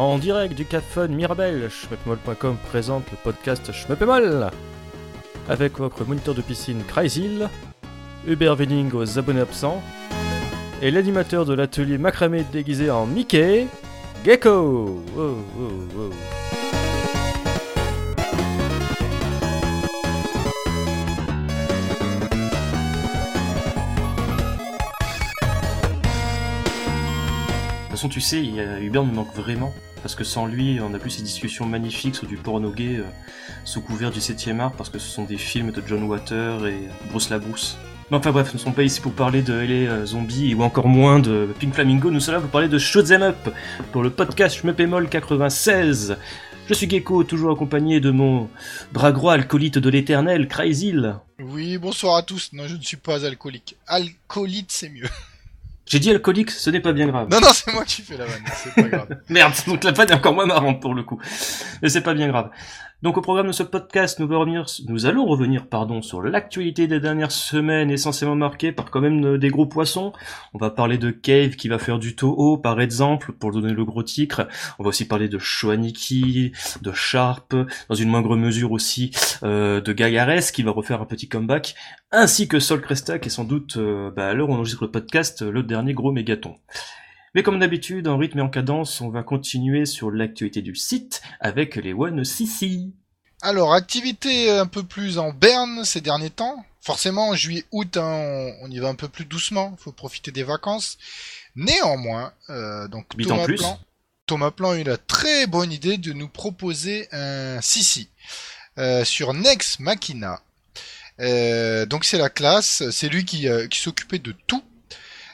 En direct du Café Mirabel, schmeppemol.com présente le podcast Schmeppemol avec votre moniteur de piscine Crazyl, Hubert Venning aux abonnés absents et l'animateur de l'atelier macramé déguisé en Mickey, Gecko. De toute façon, tu sais, Hubert nous manque vraiment. Parce que sans lui, on n'a plus ces discussions magnifiques sur du porno gay euh, sous couvert du 7ème art, parce que ce sont des films de John Water et Bruce Labrousse. Mais enfin bref, nous ne sommes pas ici pour parler de LA euh, Zombie ou encore moins de Pink Flamingo, nous sommes là pour parler de Shoot'em Up pour le podcast Schmeppemol 96. Je suis Gecko, toujours accompagné de mon bras droit alcoolite de l'éternel, Crazyl. Oui, bonsoir à tous. Non, je ne suis pas alcoolique. Alcoolite, c'est mieux. J'ai dit alcoolique, ce n'est pas bien grave. Non, non, c'est moi qui fais la vanne. C'est pas grave. Merde, donc la panne est encore moins marrante pour le coup. Mais c'est pas bien grave. Donc au programme de ce podcast, nous, allons revenir, pardon, sur l'actualité des dernières semaines essentiellement marquée par quand même euh, des gros poissons. On va parler de Cave qui va faire du Toho par exemple, pour donner le gros titre. On va aussi parler de Shoaniki, de Sharp, dans une moindre mesure aussi euh, de Gagares qui va refaire un petit comeback, ainsi que Sol Cresta qui sans doute, euh, bah, à l'heure où on enregistre le podcast, le dernier gros mégaton. Mais comme d'habitude, en rythme et en cadence, on va continuer sur l'actualité du site avec les One CC. Alors, activité un peu plus en berne ces derniers temps. Forcément, juillet, août, hein, on, y va un peu plus doucement. Faut profiter des vacances. Néanmoins, euh, donc Thomas plus. Plan, Thomas Plan a eu la très bonne idée de nous proposer un Sissi euh, sur Nex Machina. Euh, donc c'est la classe, c'est lui qui, qui s'occupait de tout.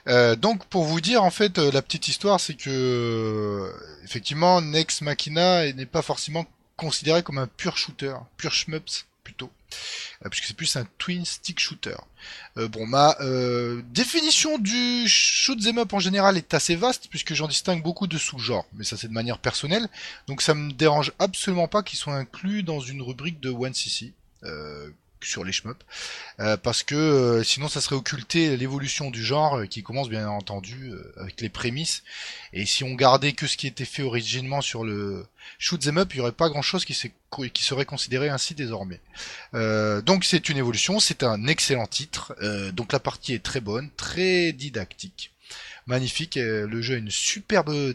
Euh, donc pour vous dire en fait euh, la petite histoire c'est que euh, effectivement Nex Machina n'est pas forcément considéré comme un pur shooter, pur shmups plutôt, puisque c'est plus un twin stick shooter. Euh, bon ma euh, définition du shoot 'em up en général est assez vaste puisque j'en distingue beaucoup de sous-genres, mais ça c'est de manière personnelle, donc ça me dérange absolument pas qu'ils soient inclus dans une rubrique de 1cc. Euh, sur les shmups. Euh, parce que euh, sinon ça serait occulter l'évolution du genre euh, qui commence bien entendu euh, avec les prémices. Et si on gardait que ce qui était fait originellement sur le shoot 'em up il y aurait pas grand chose qui, serait considéré ainsi désormais. Donc c'est une évolution c'est un excellent titre. Donc la partie est très bonne très didactique. Magnifique le jeu a une superbe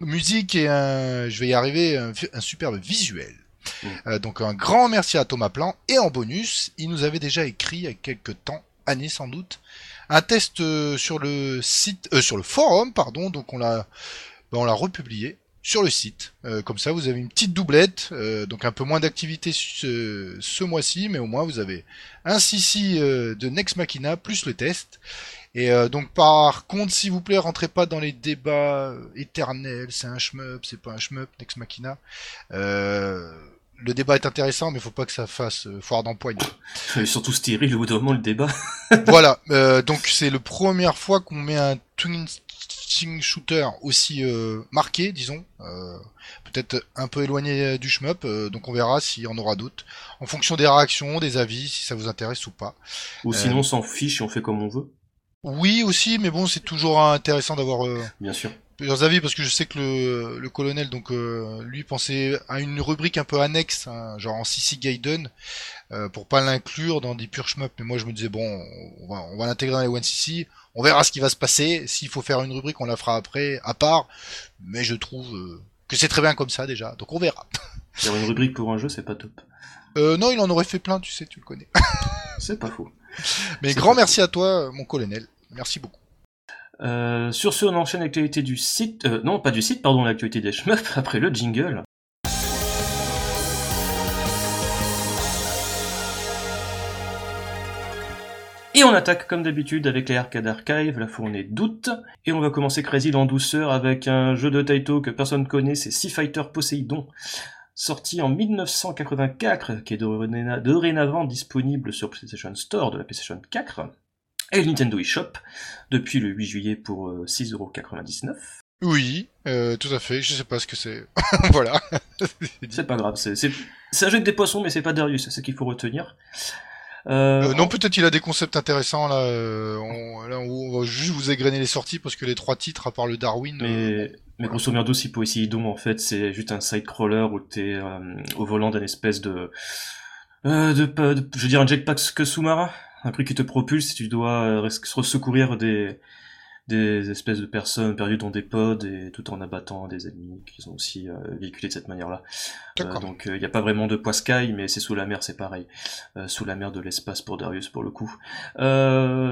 musique et un je vais y arriver un superbe visuel euh, donc un grand merci à Thomas Plan. Et en bonus, il nous avait déjà écrit il y a quelques temps, années sans doute, un test euh, sur le site, euh, sur le forum, pardon. Donc on l'a, ben, on l'a republié sur le site. Euh, comme ça, vous avez une petite doublette, donc un peu moins d'activité ce, mois-ci, mais au moins vous avez un CC euh, de Next Machina plus le test. Et donc par contre, s'il vous plaît, rentrez pas dans les débats éternels, c'est un shmup, c'est pas un shmup, Next Machina. Le débat est intéressant, mais faut pas que ça fasse euh, foire d'empoigne. Surtout stérile au bout d'un moment le débat. voilà, euh, donc c'est la première fois qu'on met un twin shooter aussi euh, marqué, disons, euh, peut-être un peu éloigné du shmup, euh, donc on verra s'il y en aura d'autres, en fonction des réactions, des avis, si ça vous intéresse ou pas. Ou sinon on s'en fiche et on fait comme on veut. Oui aussi, mais bon, c'est toujours intéressant d'avoir euh, Bien sûr. Plusieurs avis parce que je sais que le, le colonel donc euh, lui pensait à une rubrique un peu annexe hein, genre en CC Gaiden euh, pour pas l'inclure dans des purs shmup mais moi je me disais bon on va, on va l'intégrer dans les one CC on verra ce qui va se passer. S'il faut faire une rubrique on la fera après à part. Mais je trouve euh, que c'est très bien comme ça déjà. Donc on verra. Faire une rubrique pour un jeu, c'est pas top. euh, non il en aurait fait plein tu sais tu le connais. C'est pas faux. mais grand merci à toi mon colonel. Merci beaucoup Euh, sur ce, on enchaîne l'actualité du site. Euh, non, pas du site, pardon, l'actualité des shmups après le jingle. Et on attaque comme d'habitude avec les arcades archive, la fournée d'août. Et on va commencer Crazy en douceur avec un jeu de Taito que personne connaît, c'est Sea Fighter Poseidon. Sorti en 1984, qui est doréna- dorénavant disponible sur PlayStation Store de la PlayStation 4 et le Nintendo eShop depuis le 8 juillet pour euh, 6,99€. oui euh, tout à fait je sais pas ce que c'est voilà C'est pas grave, c'est un jeu avec des poissons, mais c'est pas Darius, c'est ce qu'il faut retenir. Euh, Euh, non, peut-être il a des concepts intéressants là. euh, on, là, on va juste vous égrener les sorties parce que les trois titres, à part le Darwin, euh, mais Mais grosso merdo, si Poseidon, en fait, c'est juste un side-crawler où t'es euh, au volant d'un espèce de, euh, de, de, je veux dire un jetpack que sous-marin, un truc qui te propulse tu dois euh, secourir des, des espèces de personnes perdues dans des pods et tout en abattant des ennemis qui sont aussi euh, véhiculés de cette manière-là. Euh, donc il n'y a pas vraiment de sky, mais c'est sous la mer, c'est pareil. sous la mer de l'espace pour Darius pour le coup.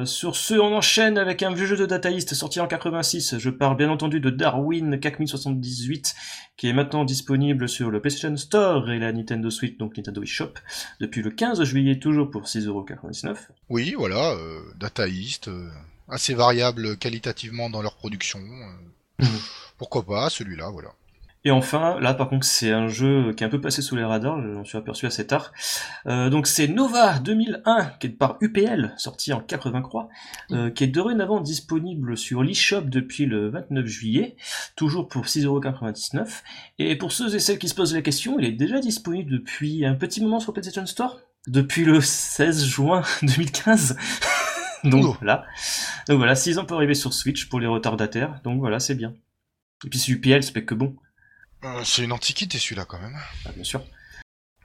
sur ce, on enchaîne avec un vieux jeu de Data East sorti en 86. Je parle bien entendu de Darwin 4078 qui est maintenant disponible sur le PlayStation Store et la Nintendo Switch, donc Nintendo eShop, depuis le 15 juillet, toujours pour 6,99€. Oui, voilà, Data East assez variables qualitativement dans leur production. Euh, mhm. Pourquoi pas celui-là, voilà. Et enfin, là par contre c'est un jeu qui est un peu passé sous les radars, je m'en suis aperçu assez tard. Euh, donc c'est Nova 2001, qui est par UPL, sorti en 83, euh, qui est dorénavant disponible sur l'eShop depuis le 29 juillet, toujours pour 6,99€. Et pour ceux et celles qui se posent la question, il est déjà disponible depuis un petit moment sur PlayStation Store, depuis le 16 juin 2015. Donc voilà. Donc voilà, 6 ans pour arriver sur Switch pour les retardataires. Donc voilà, c'est bien. Et puis c'est UPL, c'est que bon. Euh, c'est une antiquité celui-là quand même. Ah, bien sûr.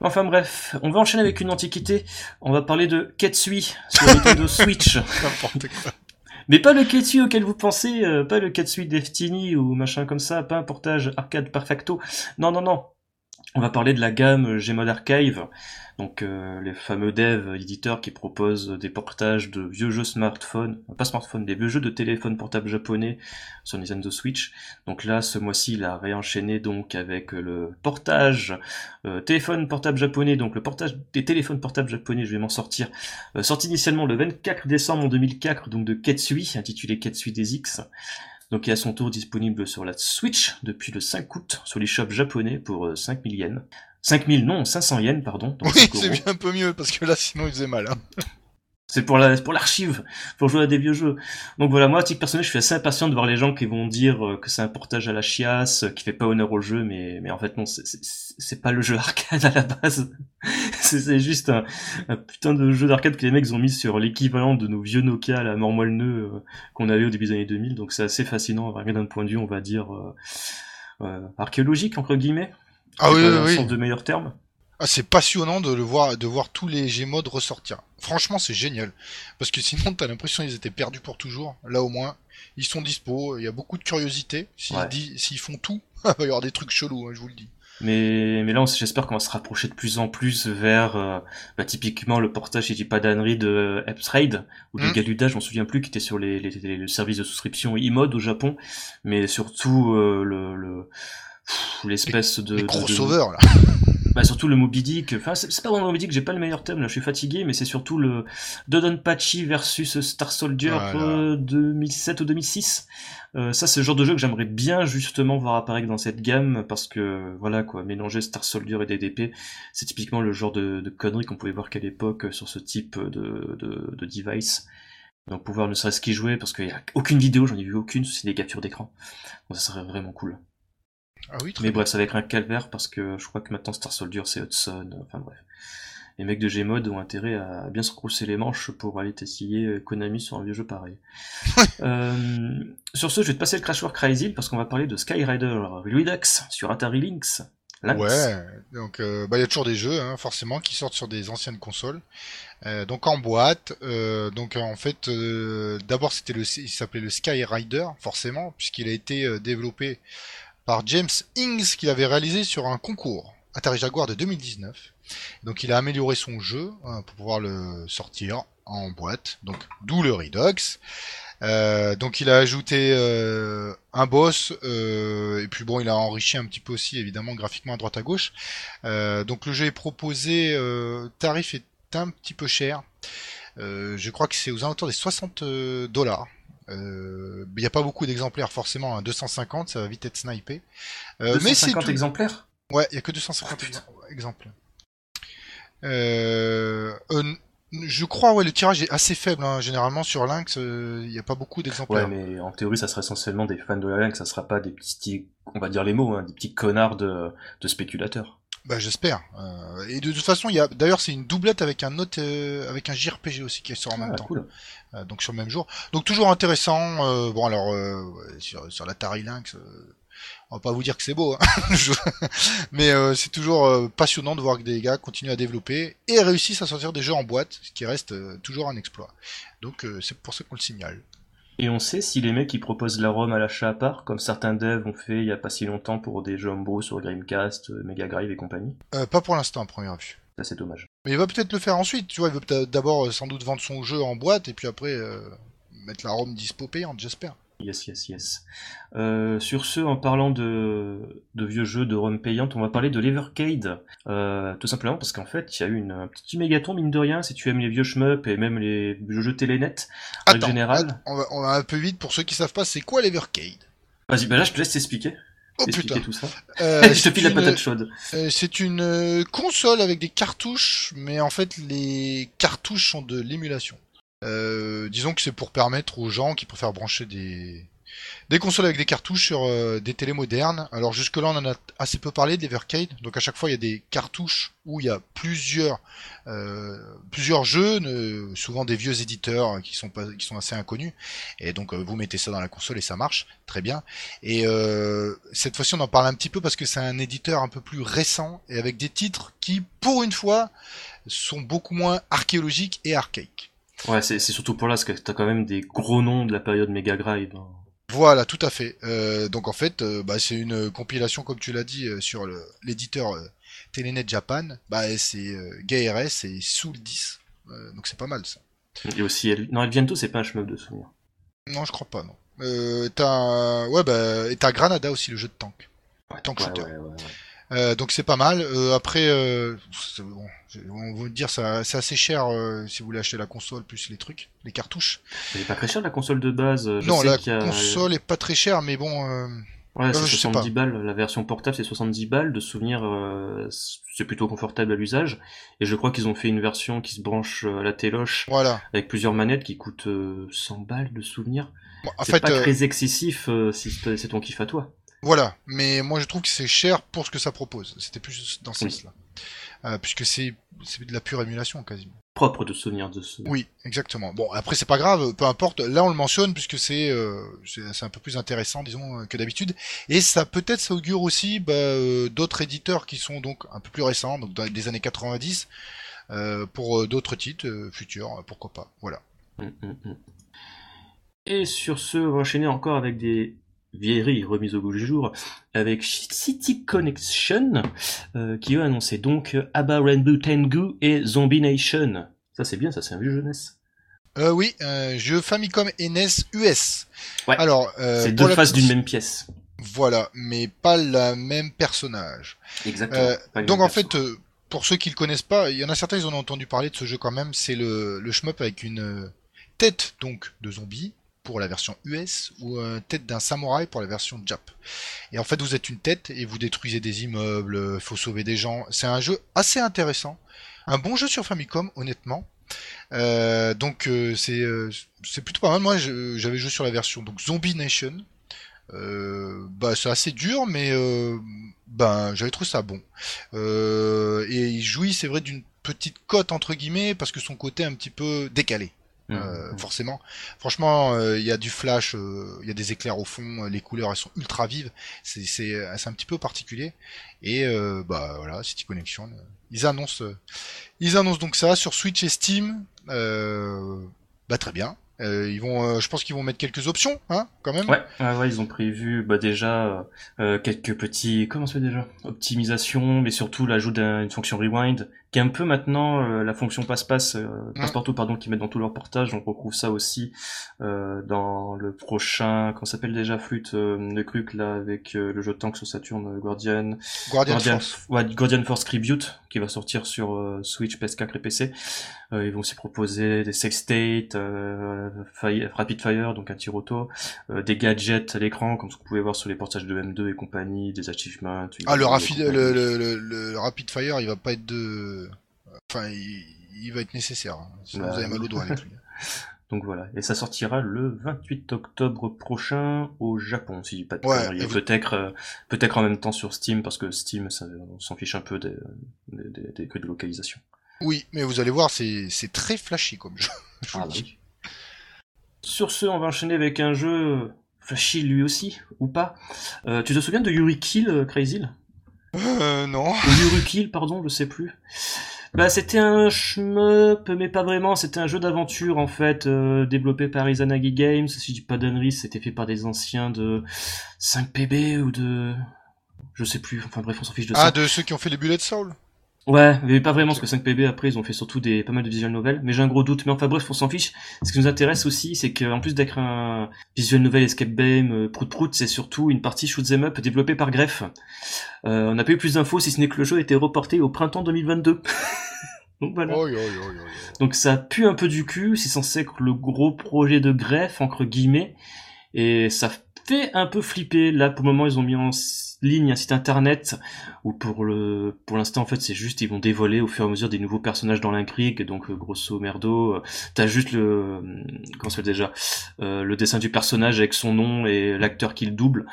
Enfin bref, on va enchaîner avec une antiquité. On va parler de Ketsui sur Nintendo Switch. N'importe quoi. Mais pas le Ketsui auquel vous pensez, euh, pas le Ketsui Destiny ou machin comme ça, pas un portage arcade perfecto. Non, non, non. On va parler de la gamme Gmod Archive, donc euh, les fameux devs éditeurs qui proposent des portages de vieux jeux smartphones, pas smartphone, des vieux jeux de téléphone portable japonais sur Nintendo Switch. Donc là, ce mois-ci, il a réenchaîné donc avec le portage euh, téléphone portable japonais, donc le portage des téléphones portables japonais, je vais m'en sortir, euh, sorti initialement le 24 décembre 2004, donc de Ketsui, intitulé Ketsui des X. Donc il est à son tour disponible sur la Switch depuis le 5 août sur les shops japonais pour 5000 yens. 5000, non, 500 yens, pardon. Oui, c'est bien un peu mieux, parce que là, sinon, il faisait mal. Hein. C'est pour la, pour l'archive, pour jouer à des vieux jeux. Donc voilà, moi, à titre personnel, je suis assez impatient de voir les gens qui vont dire euh, que c'est un portage à la chiasse, qui fait pas honneur au jeu, mais, mais en fait non, c'est pas le jeu arcade à la base. C'est juste un, putain de jeu d'arcade que les mecs ont mis sur l'équivalent de nos vieux Nokia, la mort moelle euh, qu'on avait au début des années 2000. Donc c'est assez fascinant, d'un point de vue, on va dire, euh, euh archéologique, entre guillemets. Ah oui, oui, oui. de meilleurs termes. Ah, c'est passionnant de le voir, de voir tous les Gmods ressortir. Franchement, c'est génial. Parce que sinon, t'as l'impression qu'ils étaient perdus pour toujours. Là, au moins, ils sont dispo. Il y a beaucoup de curiosité. S'ils font tout, il va y avoir des trucs chelous, hein, je vous le dis. Mais, mais là, j'espère qu'on va se rapprocher de plus en plus vers, euh, bah, typiquement, le portage, si je dis pas d'annerie, de ou de hmm. Galuda, je m'en souviens plus, qui était sur les, les, les, services de souscription e-mode au Japon, mais surtout, euh, le, le l'espèce de... Les crossover, là bah surtout le Moby Dick, enfin c'est pas vraiment Moby Dick, j'ai pas le meilleur thème là, je suis fatigué, mais c'est surtout le Dodonpachi versus Star Soldier 2007 ou 2006. Euh, ça c'est le genre de jeu que j'aimerais bien justement voir apparaître dans cette gamme parce que voilà quoi, mélanger Star Soldier et DDP, c'est typiquement le genre de, de conneries qu'on pouvait voir qu'à l'époque sur ce type de, de, de device. Donc pouvoir ne serait-ce qu'y jouer parce qu'il y a aucune vidéo, j'en ai vu aucune, c'est des captures d'écran. Donc ça serait vraiment cool. Ah oui, Mais bref, ça va être un calvaire parce que je crois que maintenant Star Soldier c'est Hudson, enfin bref. Les mecs de Gmod ont intérêt à bien se retrousser les manches pour aller tester Konami sur un vieux jeu pareil. euh, sur ce, je vais te passer le Crashwork Crazy parce qu'on va parler de Skyrider Redux sur Atari Lynx. Ouais, donc euh, bah il y a toujours des jeux hein, forcément qui sortent sur des anciennes consoles. Euh, donc en boîte, euh, donc en fait d'abord c'était le il s'appelait le Skyrider forcément puisqu'il a été développé par James Ings qu'il avait réalisé sur un concours Atari Jaguar de 2019. Donc il a amélioré son jeu hein, pour pouvoir le sortir en boîte, donc d'où le Redux. Euh, donc il a ajouté euh, un boss euh, et puis bon il a enrichi un petit peu aussi évidemment graphiquement à droite à gauche. donc le jeu est proposé, tarif est un petit peu cher. je crois que c'est aux alentours des 60 dollars. Euh, il n'y a pas beaucoup d'exemplaires forcément, 250, hein. ça va vite être snipé. Euh, 250 mais exemplaires Ouais, il n'y a que 250 exemplaires. Euh, euh, je crois, ouais, le tirage est assez faible. Hein. Généralement sur Lynx, il n'y a pas beaucoup d'exemplaires. Ouais, mais en théorie, ça serait essentiellement des fans de la Lynx, ça sera pas des petits, on va dire les mots, hein, des petits connards de, de spéculateurs. Bah j'espère. Euh, et de toute façon, il y a d'ailleurs c'est une doublette avec un autre euh, avec un JRPG aussi qui sort en même ah, temps. Euh, donc sur le même jour. Donc toujours intéressant. bon alors sur, sur l'Atari Lynx, On va pas vous dire que c'est beau, hein. mais euh, c'est toujours euh, passionnant de voir que des gars continuent à développer et réussissent à sortir des jeux en boîte, ce qui reste euh, toujours un exploit. Donc c'est pour ça qu'on le signale. Et on sait si les mecs ils proposent la ROM à l'achat à part, comme certains devs ont fait il y a pas si longtemps pour des jeux homebrew sur Dreamcast, Mega Drive et compagnie Pas pour l'instant, à première vue. Ça c'est dommage. Mais il va peut-être le faire ensuite, tu vois, il veut d'abord sans doute vendre son jeu en boîte et puis après mettre la ROM dispo payante, j'espère. Yes, yes, yes. Euh, sur ce, en parlant de, de, vieux jeux de ROM payante, on va parler de l'Evercade. Euh, tout simplement parce qu'en fait, il y a eu une, un petit mégaton, mine de rien, si tu aimes les vieux shmup et même les jeux télénet en général. On va, on va un peu vite pour ceux qui savent pas, c'est quoi l'Evercade? Vas-y, bah là, je te laisse t'expliquer. Oh putain. tout ça. Euh, je te la patate chaude. C'est une console avec des cartouches, mais en fait, les cartouches sont de l'émulation. Euh, disons que c'est pour permettre aux gens qui préfèrent brancher des, des consoles avec des cartouches sur euh, des télés modernes. Alors jusque-là, on en a assez peu parlé d'Evercade. Donc à chaque fois, il y a des cartouches où il y a plusieurs euh, plusieurs jeux, souvent des vieux éditeurs qui sont pas, qui sont assez inconnus. Et donc vous mettez ça dans la console et ça marche très bien. Et cette fois-ci, on en parle un petit peu parce que c'est un éditeur un peu plus récent et avec des titres qui, pour une fois, sont beaucoup moins archéologiques et archaïques. Ouais, c'est surtout pour là, parce que t'as quand même des gros noms de la période Mega Drive. Hein. Voilà, tout à fait. Euh, donc en fait, euh, bah, c'est une compilation, comme tu l'as dit, euh, sur l'éditeur Telenet Japan. Bah, c'est GRS et Soul 10. donc c'est pas mal ça. Et aussi, non, Elviento, c'est pas un chemin de souvenir? Non, je crois pas, non. t'as ouais, bah, et t'as Granada aussi, le jeu de tank. tank shooter. Ouais, euh, donc c'est pas mal. Euh, après, euh, bon, on va dire c'est assez cher si vous voulez acheter la console plus les trucs, les cartouches. Elle est pas très chère la console de base. non, la console est pas très chère, mais bon. Ouais, c'est 70 balles. La version portable, c'est 70 balles. De souvenir, c'est plutôt confortable à l'usage. Et je crois qu'ils ont fait une version qui se branche à la téloche. Voilà. Avec plusieurs manettes qui coûtent 100 balles de souvenir. en c'est pas très excessif si c'est ton kiff à toi. Voilà, mais moi je trouve que c'est cher pour ce que ça propose. C'était plus dans ce sens-là. Euh, puisque c'est de la pure émulation quasiment. Propre de souvenir de ce. Oui, exactement. Bon, après c'est pas grave, peu importe. Là on le mentionne puisque c'est euh, c'est un peu plus intéressant, disons, que d'habitude. Et ça peut-être ça augure aussi bah, euh, d'autres éditeurs qui sont donc un peu plus récents, donc dans des années 90, euh, pour d'autres titres futurs, pourquoi pas. Voilà. Hum, hum, hum. Et sur ce, on va enchaîner encore avec des vieillerie remise au goût du jour avec City Connection euh, qui a annoncé donc Abba Rainbow Tengu et Zombie Nation. Ça c'est bien, ça c'est un vieux jeunesse. Euh, oui, euh, jeu Famicom NES US. Ouais. Alors, euh, c'est deux faces d'une même pièce. Voilà, mais pas le même personnage. Exactement. donc en fait, pour ceux qui le connaissent pas, il y en a certains ils en ont entendu parler de ce jeu quand même. C'est le le shmup avec une tête donc de zombie pour la version US ou euh, tête d'un samouraï pour la version Jap. Et en fait, vous êtes une tête et vous détruisez des immeubles, euh, faut sauver des gens. C'est un jeu assez intéressant, un bon jeu sur Famicom, honnêtement. Euh, donc c'est c'est plutôt pas mal. Moi, j'avais joué sur la version donc Zombie Nation. bah c'est assez dur, mais ben j'avais trouvé ça bon. et il jouit, c'est vrai, d'une petite cote entre guillemets parce que son côté un petit peu décalé. Euh, mmh. forcément. Franchement, euh, il y a du flash, euh, il y a des éclairs au fond, les couleurs elles sont ultra vives, c'est c'est un petit peu particulier. Et bah voilà, City Connection, ils annoncent ils annoncent donc ça sur Switch et Steam. bah très bien. Euh, ils vont, euh, je pense qu'ils vont mettre quelques options, hein, quand même. Ouais, ouais, ils ont prévu bah, déjà euh, quelques petits, comment ça fait déjà, optimisation, mais surtout l'ajout d'une fonction rewind, qui est un peu maintenant la fonction passe-passe, mmh. passe-partout, pardon, qui met dans tout leur portage. On retrouve ça aussi dans le prochain, comment s'appelle déjà, flûte, le truc là avec le jeu de tank sur Saturn, Guardian, Guardian, Force, ouais, Guardian Force Tribute, qui va sortir sur Switch, PS4 et PC. ils vont aussi proposer des sex state Rapid Fire, donc un tir auto, euh, des gadgets à l'écran, comme vous pouvez voir sur les portages de M2 et compagnie, des achievements. Ah, le, rapid, le, le, le, Rapid Fire, il va pas être de... Enfin, il, va être nécessaire, hein, sinon vous avez mal au doigt avec lui. Donc voilà, et ça sortira le 28 octobre prochain au Japon, si pas de ouais, Peut-être, euh, peut-être en même temps sur Steam, parce que Steam, ça, on s'en fiche un peu des, des, des, de localisation. Oui, mais vous allez voir, c'est, très flashy comme jeu. ah, bah Sur ce, on va enchaîner avec un jeu flashy lui aussi, ou pas. Euh, tu te souviens de Yuri Kill, euh, Crazy Euh, non. Yuri Kill, pardon, je sais plus. Bah, c'était un shmup, mais pas vraiment. C'était un jeu d'aventure en fait, euh, développé par Izanagi Games. Si je dis pas d'annerie, c'était fait par des anciens de 5PB ou de, je sais plus. Enfin bref, on s'en fiche de ça. Ah, de ceux qui ont fait les Bullet Soul Ouais, mais pas vraiment, parce que 5PB après ils ont fait surtout des pas mal de visual novels, mais j'ai un gros doute. Mais enfin bref, on s'en fiche. Ce qui nous intéresse aussi, c'est qu'en plus d'être un visual novel escape game euh, prout prout, c'est surtout une partie shoot 'em up développée par Greff. Euh, on n'a pas eu plus d'infos si ce n'est que le jeu a été reporté au printemps 2022. Donc voilà. Oi, oi, oi, oi, oi. Donc ça pue un peu du cul, c'est censé être le gros projet de greffe, entre guillemets, et ça fait un peu flipper. Là, pour le moment, ils ont mis en ligne un site internet où pour le pour l'instant en fait c'est juste ils vont dévoiler au fur et à mesure des nouveaux personnages dans l'intrigue. Donc euh, grosso merdo euh, t'as juste le euh, comment ça déjà le dessin du personnage avec son nom et l'acteur qui le double.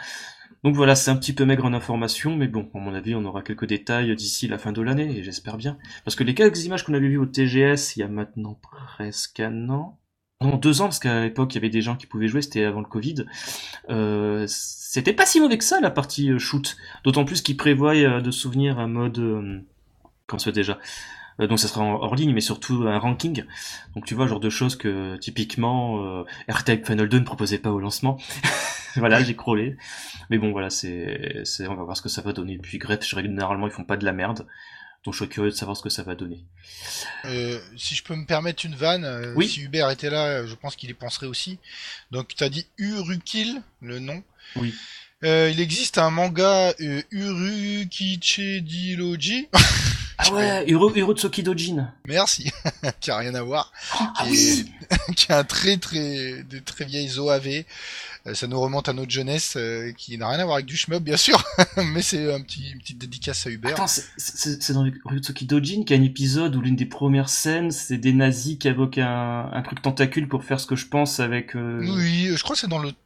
Donc voilà c'est un petit peu maigre en information mais bon à mon avis on aura quelques détails d'ici la fin de l'année et j'espère bien. Parce que les quelques images qu'on avait vues au TGS il y a maintenant presque un an, non deux ans, parce qu'à l'époque il y avait des gens qui pouvaient jouer, c'était avant le Covid, c'était pas si mauvais que ça la partie euh, shoot. D'autant plus qu'ils prévoient euh, de souvenir un mode, euh, comment ça déjà? Donc ça sera en hors ligne, mais surtout un ranking. Donc tu vois, genre de choses que typiquement euh, Final 2 ne proposait pas au lancement. voilà, j'ai crawlé. Mais bon, voilà, c'est, on va voir ce que ça va donner. Puis Grep, généralement, ils font pas de la merde. Donc je suis curieux de savoir ce que ça va donner. Euh, si je peux me permettre une vanne, euh, Oui. si Hubert était là, je pense qu'il y penserait aussi. Donc tu as dit Urukil, le nom. Oui. Euh, il existe un manga euh, Urukichediloji. Ah ouais, Hirotsuki Dojin. Merci, qui a rien à voir. Ah Et- oui qui a un très très de très vieilles OAV. Euh, Ça nous remonte à notre jeunesse, euh, qui n'a rien à voir avec du shmup bien sûr, mais c'est un petit une petite dédicace à Hubert. Attends, c'est- dans Ryutsuki Dojin qu'il y a un épisode où l'une des premières scènes, c'est des nazis qui invoquent un, un truc tentacule pour faire ce que je pense avec... euh, Oui, je crois que c'est dans le 3.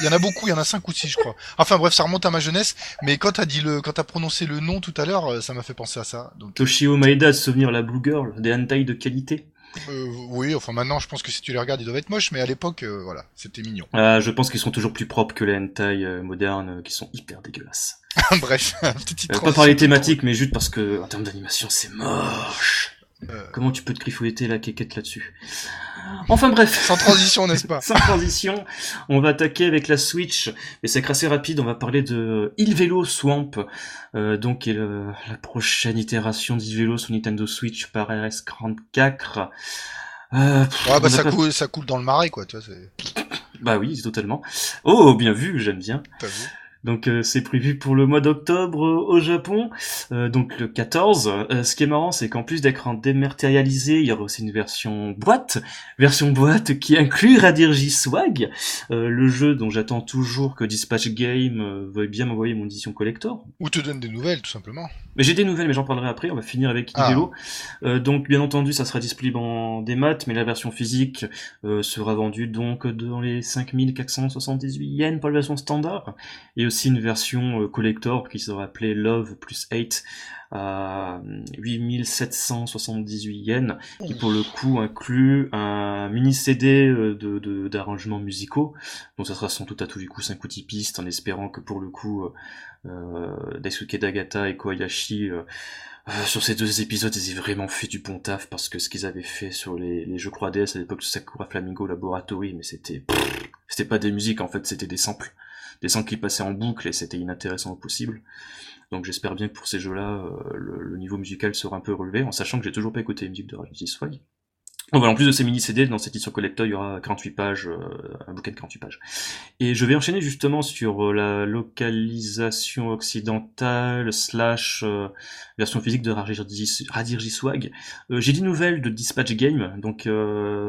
Il y en a beaucoup, il y en a 5 ou 6 je crois. Enfin bref, ça remonte à ma jeunesse, mais quand t'as dit le quand t'as prononcé le nom tout à l'heure, euh, ça m'a fait penser à ça. Donc Toshio Maeda souvenir la Blue Girl, des hentai de qualité. euh, oui, enfin maintenant je pense que si tu les regardes, ils doivent être moches, mais à l'époque euh, voilà, c'était mignon. Ah, je pense qu'ils sont toujours plus propres que les hentai modernes, qui sont hyper dégueulasses. bref, petite pas par les thématiques, mais juste parce que, en termes d'animation, c'est moche. Comment tu peux te grifouetter la quéquette là-dessus? Enfin bref. Sans transition, n'est-ce pas Sans transition, on va attaquer avec la Switch, mais c'est assez rapide, on va parler de Il Velo Swamp, euh, donc le- la prochaine itération d'Il sur Nintendo Switch par RS44. Euh, pff, Ouais, bah ça pas- coule, ça coule dans le marais quoi, tu vois, Bah oui, totalement. Oh, bien vu, j'aime bien. t'as vu. Donc euh, c'est prévu pour le mois d'octobre euh, au Japon, euh, donc le 14. Euh, ce qui est marrant, c'est qu'en plus d'être en dématérialisé, il y aura aussi une version boîte, version boîte qui inclut Radirji Swag, le jeu dont j'attends toujours que Dispatch Game veuille bien m'envoyer mon édition collector. Ou te donne des nouvelles tout simplement. Mais j'ai des nouvelles, mais j'en parlerai après. On va finir avec Ah. Euh, donc, bien entendu, ça sera disponible en démat, mais la version physique sera vendue donc dans les 5478 yens pour la version standard, et aussi une version euh, collector qui sera appelée Love plus 8 à 8778 yens, qui pour le coup inclut un mini CD euh, de d'arrangements musicaux. Donc ça sera sans doute à tout du coup 5 outils pistes, en espérant que pour le coup euh, euh, Daisuke Dagata et Kohayashi sur ces deux épisodes, ils aient vraiment fait du bon taf parce que ce qu'ils avaient fait sur les, les jeux 3DS à l'époque de Sakura Flamingo Laboratory, mais c'était c'était pas des musiques en fait, c'était des samples, des samples qui passaient en boucle et c'était inintéressant au possible. Donc j'espère bien que pour ces jeux-là, euh, le, niveau musical sera un peu relevé, en sachant que j'ai toujours pas écouté les musiques de Rajity Swag. Donc voilà, en plus de ces mini-CD, dans cette édition collector, il y aura 48 pages, euh, un bouquet de 48 pages. Et je vais enchaîner justement sur euh, la localisation occidentale slash version physique de Radirji Swag. J'ai des nouvelles de Dispatch Game, donc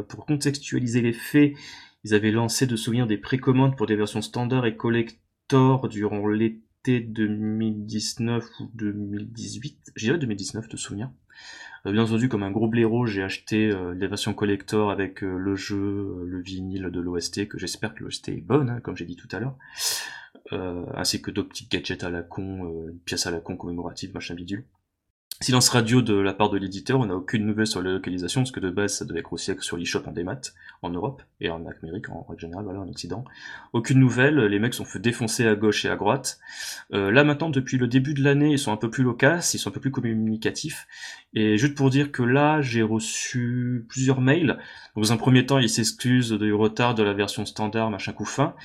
pour contextualiser les faits, ils avaient lancé de souvenirs des précommandes pour des versions standard et collector durant l'été 2019 ou 2018, je dirais 2019 de souvenir. Euh, bien entendu, comme un gros blaireau, j'ai acheté euh, les versions collector avec euh, le jeu, euh, le vinyle de l'OST, que j'espère que l'OST est bonne, hein, comme j'ai dit tout à l'heure, euh, ainsi que d'autres petits gadgets à la con, une pièce à la con commémorative, machin bidule. Silence radio de la part de l'éditeur, on n'a aucune nouvelle sur la localisation, parce que de base ça devait être aussi sur l'eShop en démat, en Europe, et en Amérique en règle générale, en Occident. Aucune nouvelle, les mecs sont fait défoncer à gauche et à droite. Euh, là maintenant, depuis le début de l'année, ils sont un peu plus loquaces, ils sont un peu plus communicatifs, et juste pour dire que là, j'ai reçu plusieurs mails. Dans un premier temps, ils s'excusent du retard de la version standard, machin coup fin.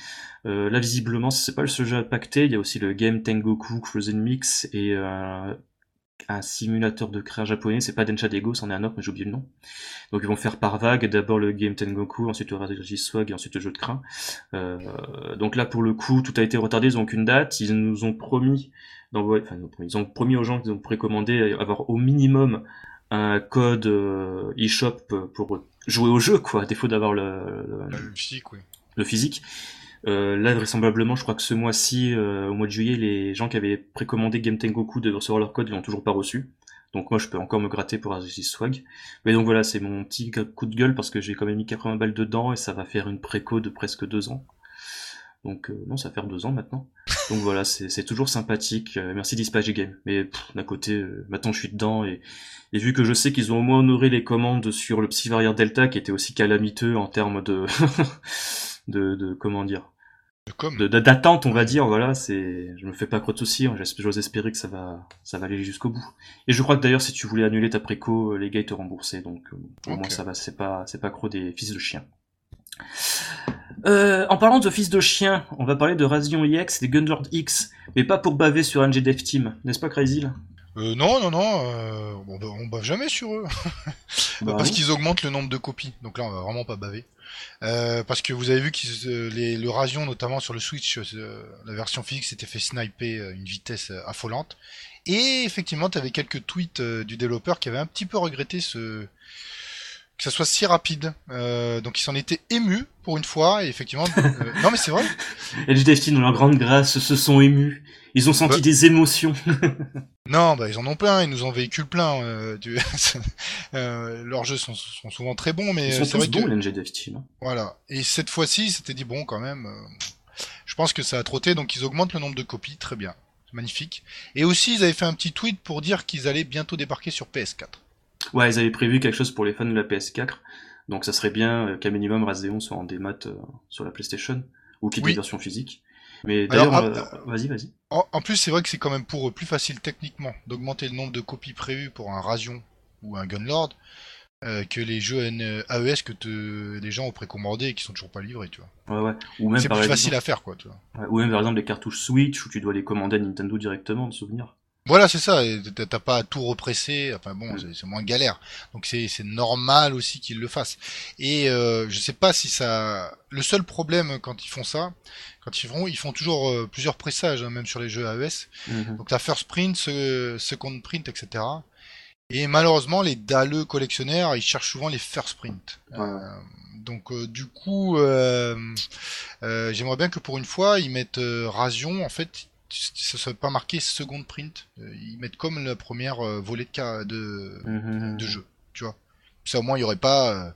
Euh, là, visiblement, c'est pas le seul jeu pacter, il y a aussi le Game Tengoku Frozen Mix et euh, un simulateur de créa japonais, c'est pas Densha Dego, c'en est un autre, mais j'ai oublié le nom. Donc ils vont faire par vague, d'abord le Game Tengoku, ensuite le Raji Swag et ensuite le jeu de crin. Euh, donc là pour le coup, tout a été retardé, ils ont aucune date, ils nous ont promis d'envoyer, enfin ils ont promis aux gens qu'ils ont précommandé avoir au minimum un code euh, eShop pour jouer au jeu, quoi, à défaut d'avoir le, le, physique, oui. Le physique. Euh, là, vraisemblablement, je crois que ce mois-ci, euh, au mois de juillet, les gens qui avaient précommandé Game Tengoku de recevoir leur code, ils l'ont toujours pas reçu. Donc moi, je peux encore me gratter pour Argis Swag. Mais donc voilà, c'est mon petit coup de gueule parce que j'ai quand même mis 80 balles dedans et ça va faire une préco de presque deux ans. Donc euh, non, ça va faire deux ans maintenant. Donc voilà, c'est toujours sympathique. merci Dispatch Game. Mais d'un côté, maintenant je suis dedans et, et vu que je sais qu'ils ont au moins honoré les commandes sur le Psy Delta qui était aussi calamiteux en termes de, de, de comment dire, d'attente, on va dire. Voilà, c'est, je me fais pas trop de soucis. Hein. J'ose espérer que ça va, ça va aller jusqu'au bout. Et je crois que d'ailleurs, si tu voulais annuler ta préco, les gars ils te remboursaient. Donc, euh, au moins ça va. C'est pas, c'est pas des fils de chiens. Euh, en parlant de fils de chien, on va parler de Razion EX et des Gunlord X, mais pas pour baver sur NG Dev Team, n'est-ce pas Crazy euh, non, non, non, euh, on, bave jamais sur eux. Bah parce qu'ils augmentent le nombre de copies. Donc là, on va vraiment pas baver. Euh, parce que vous avez vu que euh, le Rasion, notamment sur le Switch, euh, la version physique s'était fait sniper une vitesse affolante. Et effectivement, tu avais quelques tweets du développeur qui avaient un petit peu regretté ce que ça soit si rapide. donc ils s'en étaient émus pour une fois. Et effectivement, non mais c'est vrai. Et les Destiny, dans leur grande grâce, se sont émus. Ils ont senti bah. des émotions. non, bah ils en ont plein, ils nous en véhiculent plein. Euh, euh, leurs jeux sont, sont, souvent très bons, mais ils sont tous bons, l'NG Team. Hein. Voilà. Et cette fois-ci, c'était dit bon quand même. Euh, je pense que ça a trotté, donc ils augmentent le nombre de copies, très bien, magnifique. Et aussi, ils avaient fait un petit tweet pour dire qu'ils allaient bientôt débarquer sur PS4. Ouais, ils avaient prévu quelque chose pour les fans de la PS4. Donc ça serait bien qu'à minimum Razeon soit en démat sur la PlayStation ou qu'il y ait des versions physiques. Mais d'ailleurs, euh, vas-y, vas-y. En, plus, c'est vrai que c'est quand même pour eux plus facile techniquement d'augmenter le nombre de copies prévues pour un Rasion ou un Gunlord euh, que les jeux AES que te... les gens ont précommandé et qui sont toujours pas livrés, tu vois. Ouais, ouais. Ou même c'est plus facile à faire, quoi, tu vois. ou même par exemple les cartouches Switch où tu dois les commander à Nintendo directement, de souvenir. Voilà, c'est ça. T'as pas à tout represser. Enfin bon, mm. c'est moins galère. Donc c'est normal aussi qu'ils le fassent. Et euh, je sais pas si ça. Le seul problème quand ils font ça, quand ils font, ils font toujours euh, plusieurs pressages, hein, même sur les jeux AES. Mm-hmm. Donc la first print, second print, etc. Et malheureusement, les dalleux collectionneurs, ils cherchent souvent les first print. Euh, donc du coup, j'aimerais bien que pour une fois, ils mettent Rasion. En fait, ça soit pas marqué second print. Euh, ils mettent comme la première euh, volée de, de, mhm. de jeu, tu vois. Ça au moins il y aurait pas euh,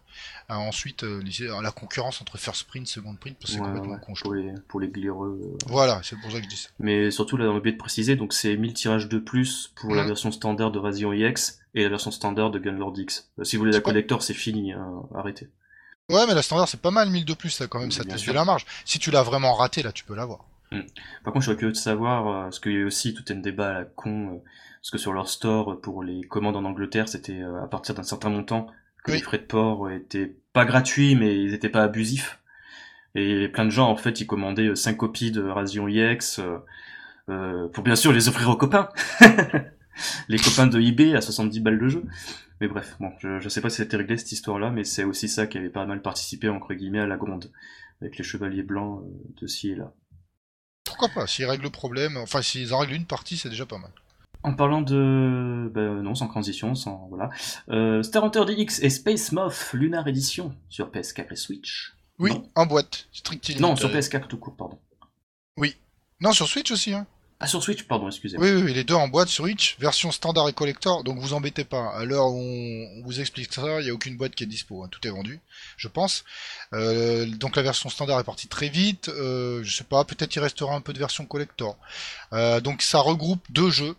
ensuite la concurrence entre first print, second print, parce que c'est complètement con. Pour les, pour les glireux. Voilà, c'est pour ça que je dis ça. Mais surtout là, on a oublié de préciser, donc c'est 1000 tirages de plus pour la mhm. version standard de Razion EX et la version standard de Gunlord X. si vous voulez la collector, c'est fini, hein, arrêtez. Ouais, mais la standard c'est pas mal 1000 de plus là quand même, ça te fait la marge. Si tu l'as vraiment raté là, tu peux l'avoir. Mm. Par contre, je serais curieux de savoir, euh, parce qu'il y a aussi tout un débat à la con, euh, parce que sur leur store, euh, pour les commandes en Angleterre, c'était à partir d'un certain montant que les frais de port étaient pas gratuits, mais ils étaient pas abusifs. Et plein de gens, en fait, ils commandaient 5 copies de Razion EX, euh, pour bien sûr les offrir aux copains. les copains de eBay à 70 balles de jeu. Mais bref, bon, je, je sais pas si c'était réglé cette histoire-là, mais c'est aussi ça qui avait pas mal participé, entre guillemets, à la gronde, avec les chevaliers blancs de ci et là. Pourquoi pas S'ils règlent le problème, enfin s'ils en règlent une partie, c'est déjà pas mal. En parlant de... Ben, non, sans transition, sans... Voilà. Euh, Star Hunter DX et Space Moth Lunar Edition sur PS4 et Switch. Oui, en boîte, strictement. Non, sur PS4 tout court, pardon. Oui. Non, sur Switch aussi, hein. Ah, sur Switch, pardon, excusez-moi. Oui, oui, les deux en boîte sur Switch, version standard et collector, donc vous embêtez pas. À l'heure où on vous explique ça, il n'y a aucune boîte qui est dispo, hein. tout est vendu, je pense. Euh, donc la version standard est partie très vite, euh, je sais pas, peut-être il restera un peu de version collector. Euh, donc ça regroupe deux jeux.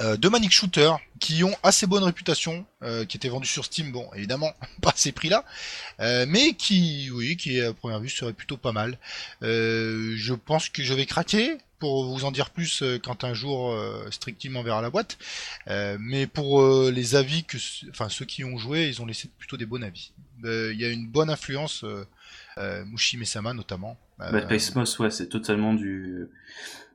Euh, deux Manic Shooter qui ont assez bonne réputation, qui étaient vendus sur Steam, bon évidemment pas à ces prix-là, mais qui, oui, qui à première vue serait plutôt pas mal. Je pense que je vais craquer pour vous en dire plus euh, quand un jour euh, strictement verra la boîte, Euh, mais pour les avis que, enfin ceux qui ont joué, ils ont laissé plutôt des bons avis. Il y a une bonne influence, Mushi Mesama notamment. Bah, Space Moss, ouais, c'est totalement du.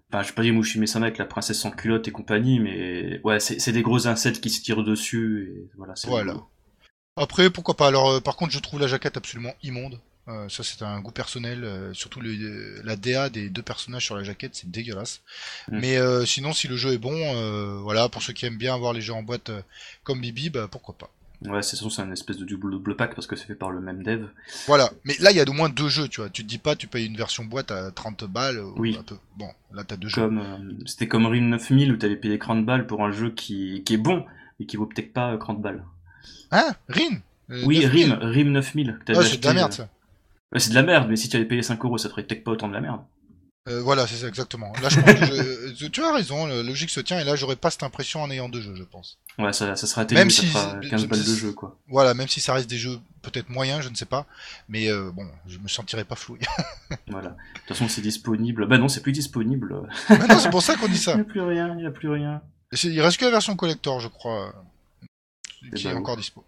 Enfin, je pas dire Mushi Sama avec la princesse sans culotte et compagnie, mais ouais, c'est des gros insectes qui se tirent dessus, et voilà, Voilà. Après, pourquoi pas. Alors, par contre, je trouve la jaquette absolument immonde. Euh, ça, c'est un goût personnel. euh, surtout le, la DA des deux personnages sur la jaquette, c'est dégueulasse. Mm. Mais euh, sinon, si le jeu est bon, euh, voilà, pour ceux qui aiment bien avoir les jeux en boîte euh, comme Bibi, bah pourquoi pas. Ouais, c'est surtout c'est un espèce de double, double pack parce que c'est fait par le même dev. Voilà. Mais là, il y a au moins deux jeux, tu vois. Tu te dis pas, tu payes une version boîte à 30 balles. ou Oui. un peu. Bon, là, t'as deux jeux. Comme euh, c'était comme Rim 9000 où t'avais payé 30 balles pour un jeu qui, qui est bon, mais qui vaut peut-être pas 30 balles. Hein? Rin Euh, Oui, 9000? Rim, Rim 9000. que t'avais Ah, c'est de la merde, euh, ça. C'est de la merde, mais si tu avais payé 5 euros, ça ferait peut-être pas autant de la merde. Euh, voilà, c'est ça, exactement. Là, je pense que je- tu as raison, la logique se tient, et là, j'aurais pas cette impression en ayant deux jeux, je pense. Ouais, ça, ça sera Même télé, ça si- fera 15 même balles de jeu, quoi. Voilà, même si ça reste des jeux peut-être moyens, je ne sais pas. Mais euh, bon, je me sentirais pas flou. Voilà. De toute façon, c'est disponible. Bah non, c'est plus disponible. Mais non, c'est pour ça qu'on dit Il ça. n'y a plus rien, il n'y a plus rien. Il reste que la version collector, je crois, C'est qui est ballot. encore dispo.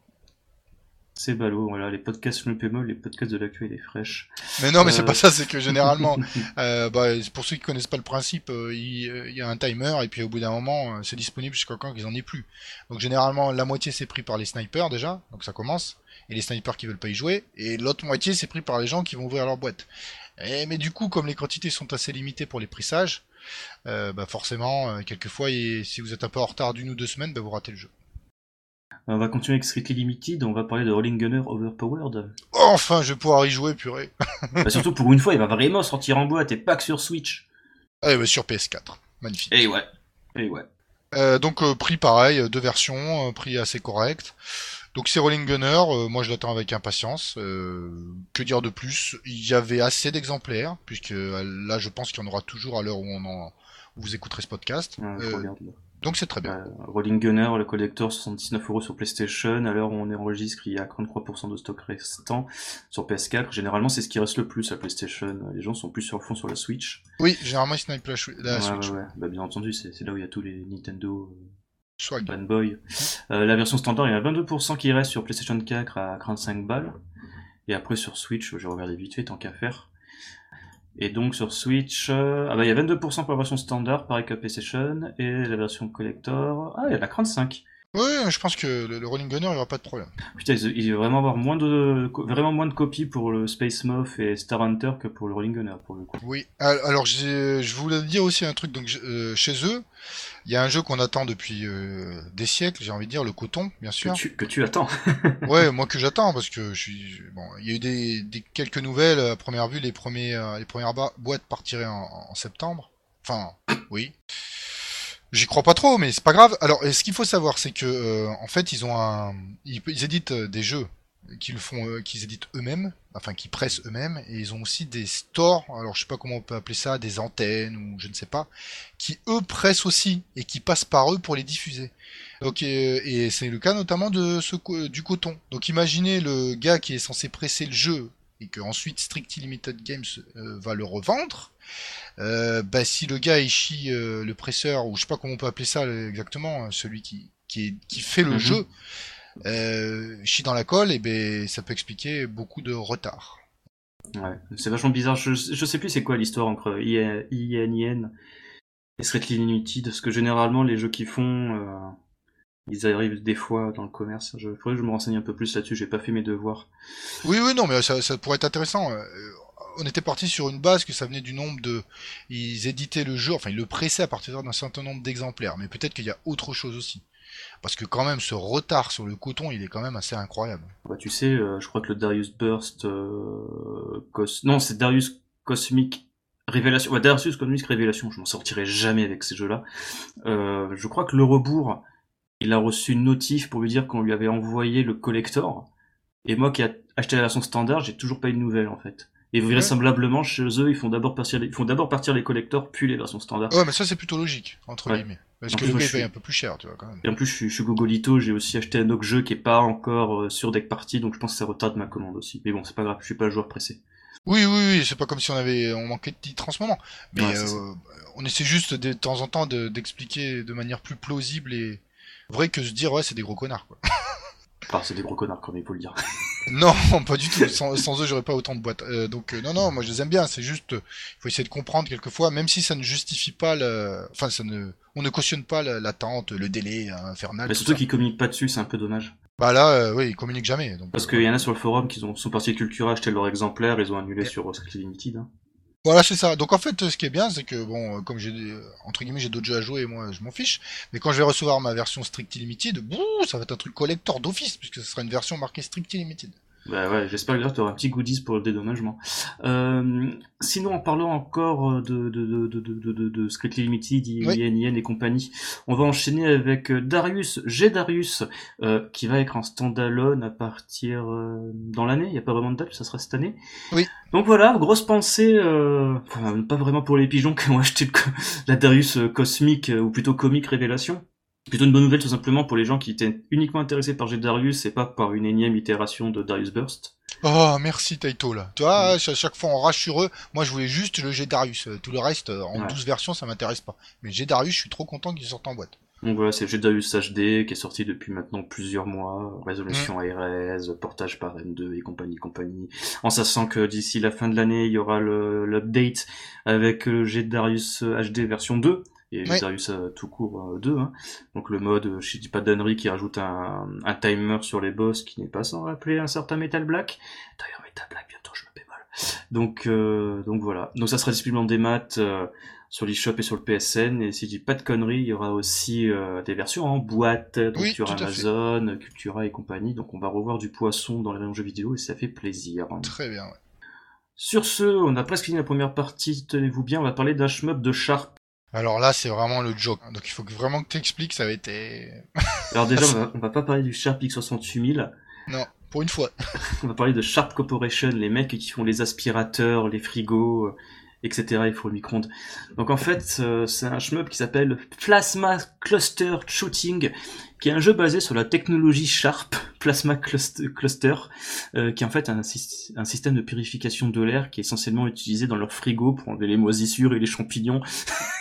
C'est ballot, voilà, les podcasts le Pémol, les podcasts de l'actu et des fraîches. Mais non, mais c'est Euh. pas ça, c'est que généralement, euh, bah, pour ceux qui connaissent pas le principe, euh, il, il y a un timer et puis au bout d'un moment, c'est disponible jusqu'à quand qu'ils en aient plus. Donc généralement, la moitié c'est pris par les snipers déjà, donc ça commence, et les snipers qui veulent pas y jouer, et l'autre moitié c'est pris par les gens qui vont ouvrir leur boîte. Et, mais du coup, comme les quantités sont assez limitées pour les prissages, bah forcément, quelquefois, et si vous êtes un peu en retard d'une ou deux semaines, bah vous ratez le jeu. On va continuer avec Strictly Limited, on va parler de Rolling Gunner Overpowered. Enfin, je vais pouvoir y jouer, purée. bah, surtout pour une fois, il va vraiment sortir en boîte et pas que sur Switch. Ah, bah, sur PS4, magnifique. Et ouais. Et ouais. Euh, donc euh, prix pareil, euh, deux versions, euh, prix assez correct. Donc c'est Rolling Gunner, moi je l'attends avec impatience. Que dire de plus? Il y avait assez d'exemplaires, puisque là je pense qu'il y en aura toujours à l'heure où on en où vous écouterez ce podcast. Donc c'est très bien. Euh, Rolling Gunner, le collector 79 euros sur PlayStation. À l'heure où on enregistre, il y a 43% de stock restant sur PS4. Généralement, c'est ce qui reste le plus à PlayStation. Les gens sont plus sur le fond sur la Switch. Oui, généralement ils snipe la, chou- la ouais, Switch. ouais, ouais. Bah, bien entendu, c'est là où il y a tous les Nintendo euh, Swag. Fanboy. Euh, la version standard, il y a 22% qui reste sur PlayStation 4 à 35 balles. Et après sur Switch, j'ai regardé vite fait, tant qu'à faire. Et donc sur Switch, euh, ah bah il y a 22% pour la version standard, pareil que PlayStation, et la version collector, ah il y a 35. Oui, je pense que le, le Rolling Gunner il y aura pas de problème. Putain, il va vraiment avoir moins de, vraiment moins de copies pour le Space Moth et Star Hunter que pour le Rolling Gunner, pour le coup. Oui. Al- Alors je voulais dire aussi un truc. Donc euh, chez eux, il y a un jeu qu'on attend depuis euh, des siècles. J'ai envie de dire le coton, bien Que sûr. tu, que tu attends. Ouais, moi que j'attends parce que je suis bon. Il y a eu des, des quelques nouvelles à première vue. Les premiers, euh, les premières boîtes partiraient en, en septembre. Enfin, oui. J'y crois pas trop, mais c'est pas grave. Alors, ce qu'il faut savoir, c'est que euh, en fait, ils ont un, ils, éditent euh, des jeux qu'ils font, euh, qu'ils éditent eux-mêmes, enfin qu'ils pressent eux-mêmes, et ils ont aussi des stores. Alors, je sais pas comment on peut appeler ça, des antennes ou je ne sais pas, qui eux pressent aussi et qui passent par eux pour les diffuser. Donc, euh, et c'est le cas notamment de ce du coton. Donc, imaginez le gars qui est censé presser le jeu et que ensuite Strictly Limited Games euh, va le revendre. Euh, bah, si le gars il chie euh, le presseur ou je sais pas comment on peut appeler ça euh, exactement, euh, celui qui qui, est, qui fait le Mhm. jeu euh, chie dans la colle, et ben ça peut expliquer beaucoup de retard. Ouais, c'est vachement bizarre. Je, je sais plus c'est quoi l'histoire entre ININ et Strictly Limited, parce que généralement les jeux qu'ils font, euh, ils arrivent des fois dans le commerce. Je faudrait que je me renseigne un peu plus là-dessus. J'ai pas fait mes devoirs. Oui, oui, non, mais ça, ça pourrait être intéressant. On était parti sur une base que ça venait du nombre de. Ils éditaient le jeu, enfin ils le pressaient à partir d'un certain nombre d'exemplaires, mais peut-être qu'il y a autre chose aussi. Parce que quand même, ce retard sur le coton, il est quand même assez incroyable. Bah, tu sais, euh, je crois que le Darius Burst, euh, non, c'est Darius Cosmic Révélation. Ouais, Darius Cosmic Révélation. Je m'en sortirai jamais avec ces jeux-là. Euh, je crois que le rebours, il a reçu une notif pour lui dire qu'on lui avait envoyé le collector. Et moi qui ai acheté la version standard, j'ai toujours pas eu de nouvelles en fait. Et Ouais. vraisemblablement, chez eux, ils font d'abord partir, les... ils font d'abord partir les collectors, puis les versions standards. Ouais, mais ça c'est plutôt logique, entre Ouais. guillemets. Parce En que plus, le moi, gars je il paye suis- un peu plus cher, tu vois, quand même. Et en plus, je suis, je suis Gogolito, j'ai aussi acheté un autre jeu qui est pas encore euh, sur Deck Party, donc je pense que ça retarde ma commande aussi. Mais bon, c'est pas grave, je suis pas un joueur pressé. Oui, oui, oui, c'est pas comme si on avait, on manquait de titres en ce moment. Mais Ouais, euh, on essaie juste de, de temps en temps de- d'expliquer de, manière plus plausible et vrai que se dire ouais c'est des gros connards quoi. Enfin, c'est des gros connards, comme il faut le dire. non, pas du tout. Sans, sans eux j'aurais pas autant de boîtes. Euh, donc euh, non, non, moi je les aime bien. C'est juste, il faut essayer de comprendre quelquefois, même si ça ne justifie pas le, enfin ça ne, on ne cautionne pas la- l'attente, le délai infernal. Mais tout surtout qu'ils communiquent pas dessus, c'est un peu dommage. Bah là, euh, oui, ils communiquent jamais. Donc, Parce euh, qu'il y en a sur le forum qui ont, sont partis de Cultura acheter leur exemplaire, ils ont annulé sur Secret Limited. hein. Voilà, c'est ça. Donc en fait, ce qui est bien, c'est que bon, euh, comme j'ai des- entre guillemets, j'ai d'autres jeux à jouer, moi, je m'en fiche. Mais quand je vais recevoir ma version Strictly Limited, bouh, ça va être un truc collector d'office, puisque ce sera une version marquée Strictly Limited. Bah ouais, j'espère que tu auras un petit goodies pour le dédommagement. Euh, sinon, en parlant encore de, de, de, de, de, de, de Strictly Limited, Oui. IN et compagnie, on va enchaîner avec euh, Darius, G Darius, euh, qui va être en standalone à partir euh, dans l'année, il n'y a pas vraiment de date, ça sera cette année. Oui. Donc voilà, grosse pensée, euh, enfin, pas vraiment pour les pigeons qui ont acheté le la Darius euh, cosmique, euh, ou plutôt comique révélation. Plutôt une bonne nouvelle tout simplement pour les gens qui étaient uniquement intéressés par Darius et pas par une énième itération de Darius Burst. Oh, merci Taito là. Tu vois, à chaque fois on rage sur eux. Moi, je voulais juste le Darius. Euh, Tout le reste, euh, en Ouais. 12 versions, ça m'intéresse pas. Mais Darius, je suis trop content qu'il sorte en boîte. Donc voilà, c'est Jedaius HD qui est sorti depuis maintenant plusieurs mois, résolution ARS, portage par M2 et compagnie compagnie. En sachant que d'ici la fin de l'année, il y aura l'update avec le Jedarius HD version 2 et Oui. Jedarius euh, tout court euh, 2. Hein. Donc le mode, euh, je dis pas d'annerie, qui rajoute un, un timer sur les boss qui n'est pas sans rappeler un certain Metal Black. D'ailleurs, Metal Black, bientôt je me paie mal. Donc, euh, donc voilà. Donc ça sera disponible en démat euh, sur l'eShop et sur le PSN. Et si je dis pas de conneries, il y aura aussi euh, des versions en boîte, donc Oui, sur. Amazon, Cultura et compagnie. Donc on va revoir du poisson dans les rayons jeux vidéo et ça fait plaisir. Très bien. Ouais. Sur ce, on a presque fini la première partie, tenez-vous bien, on va parler d'un shmup de Sharp. Alors là, c'est vraiment le joke. Donc il faut vraiment que tu expliques. Ça va être euh, Alors déjà, on va, on va pas parler du Sharp X68000, non pour une fois. on va parler de Sharp Corporation, les mecs qui font les aspirateurs, les frigos, euh, etc. et pour le micro-ondes. Donc en fait, euh, c'est un shmup qui s'appelle Plasma Cluster Shooting, qui est un jeu basé sur la technologie Sharp, Plasma Clust- Cluster, euh, qui est en fait un, syst- un système de purification de l'air qui est essentiellement utilisé dans leur frigo pour enlever les moisissures et les champignons,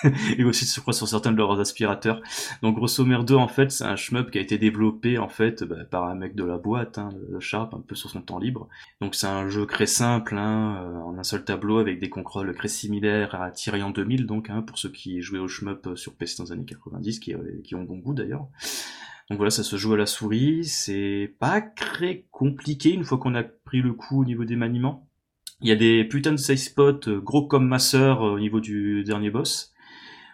et aussi je crois sur certains de leurs aspirateurs. Donc grosso merdo, en fait, c'est un shmup qui a été développé en fait bah, par un mec de la boîte, hein, de Sharp, un peu sur son temps libre. Donc c'est un jeu très simple, hein, euh, en un seul tableau avec des contrôles très similaires à Tyrion 2000, donc hein, pour ceux qui jouaient au shmup euh, sur PC dans les années 90, qui, euh, qui ont bon goût d'ailleurs. Donc voilà, ça se joue à la souris, c'est pas très compliqué une fois qu'on a pris le coup au niveau des maniements. Il y a des putains de save spots euh, gros comme ma sœur euh, au niveau du dernier boss.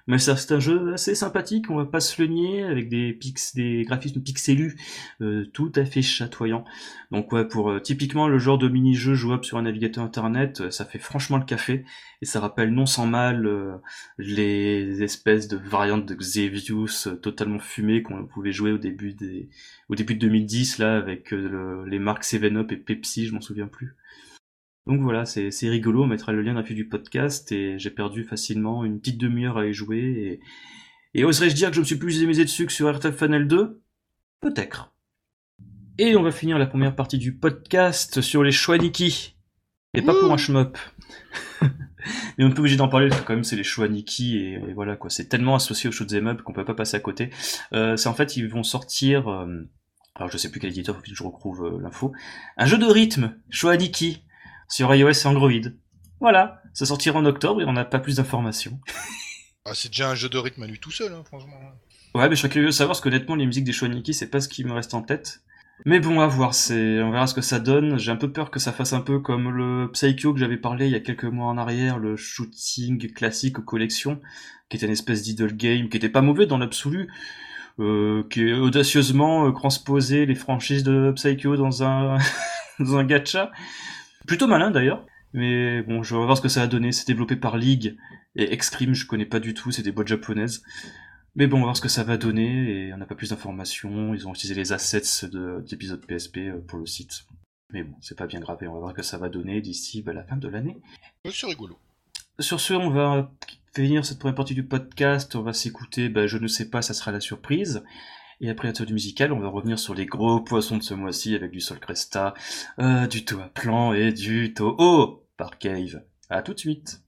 Mais c'est un jeu assez sympathique, on va pas se le nier, avec des pix, des graphismes pixelus, euh, tout à fait chatoyants. Donc ouais, pour euh, typiquement le genre de mini-jeu jouable sur un navigateur internet, euh, ça fait franchement le café, et ça rappelle non sans mal euh, les espèces de variantes de Xevious totalement fumées qu'on pouvait jouer au début des, au début de 2010 là, avec le- les marques 7-Up et Pepsi, je m'en souviens plus. Donc voilà, c'est rigolo, on mettra le lien fiche du podcast et j'ai perdu facilement une petite demi-heure à y jouer et, et oserais-je dire que je me suis plus amusé dessus que sur RTF Funnel 2 Peut-être. Et on va finir la première partie du podcast sur les Chouaniki. Et pas pour un shmup. Mais on est pas obligé d'en parler parce que quand même c'est les Chouaniki et, et voilà quoi. C'est tellement associé aux shoot'em up qu'on peut pas passer à côté. Euh, c'est en fait ils vont sortir, euh, alors je sais plus quel éditeur, faut que je retrouve euh, l'info, un jeu de rythme Chouaniki sur iOS et Android. Voilà, ça sortira en octobre et on n'a pas plus d'informations. Ah, c'est déjà un jeu de rythme à lui tout seul, hein, franchement. Ouais, mais je serais curieux de savoir, parce qu'honnêtement, les musiques des Chouaniki, c'est pas ce qui me reste en tête. Mais bon, à voir, c'est, on verra ce que ça donne. J'ai un peu peur que ça fasse un peu comme le Psycho que j'avais parlé il y a quelques mois en arrière, le shooting classique aux collections, qui était une espèce d'idle game, qui était pas mauvais dans l'absolu, euh, qui a audacieusement euh, transposé les franchises de Psycho dans un, dans un gacha. Plutôt malin d'ailleurs. Mais bon, je vais voir ce que ça a donné. C'est développé par League et Extreme, je connais pas du tout, c'est des boîtes japonaises. Mais bon, on va voir ce que ça va donner et on n'a pas plus d'informations. Ils ont utilisé les assets de- d'épisodes PSP euh, pour le site. Mais bon, c'est pas bien grave et on va voir que ça va donner d'ici bah, la fin de l'année. C'est rigolo. Sur ce, on va finir cette première partie du podcast. On va s'écouter, bah, je ne sais pas, ça sera la surprise. Et après la du musical, on va revenir sur les gros poissons de ce mois-ci avec du Sol Cresta, euh, du Toa Plan et du Toho par Cave. À tout de suite.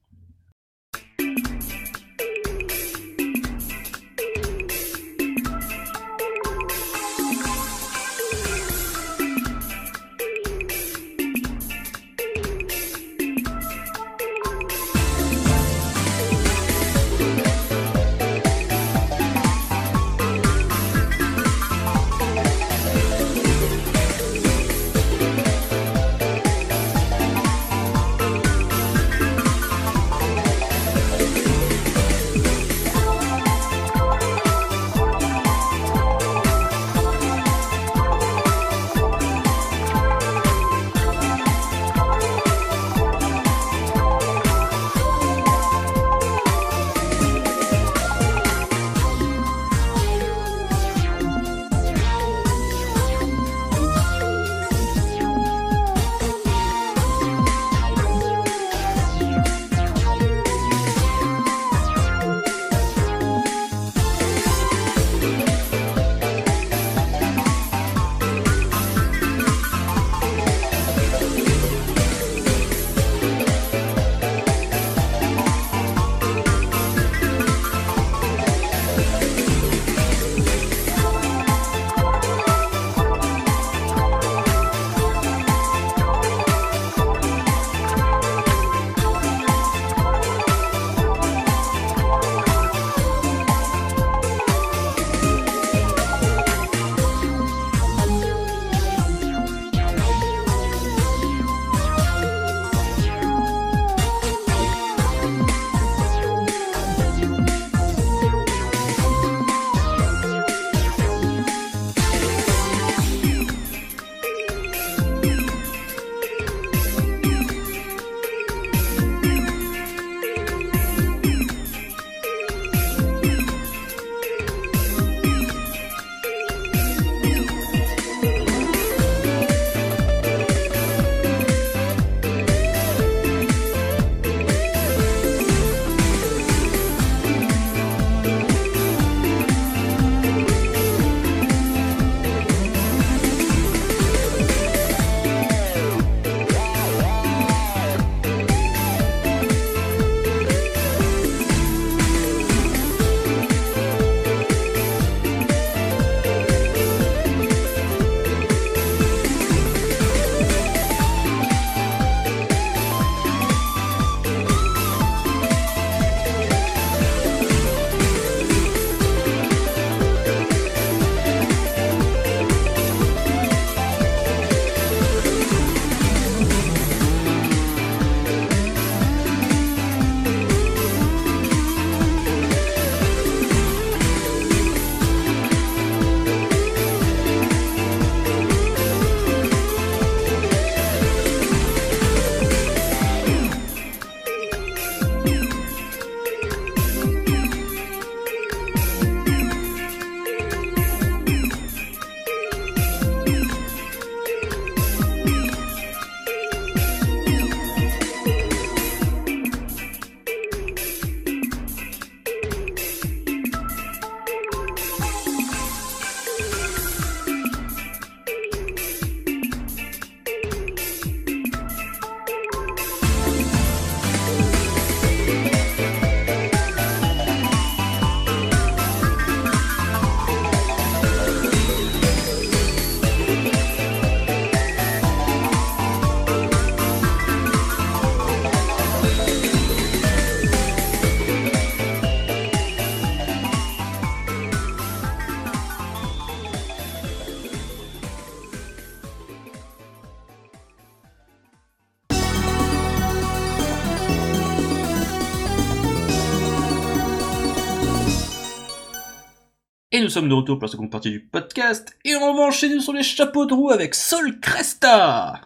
Nous sommes de retour pour la seconde partie du podcast, et on va enchaîner sur les chapeaux de roue avec Sol Cresta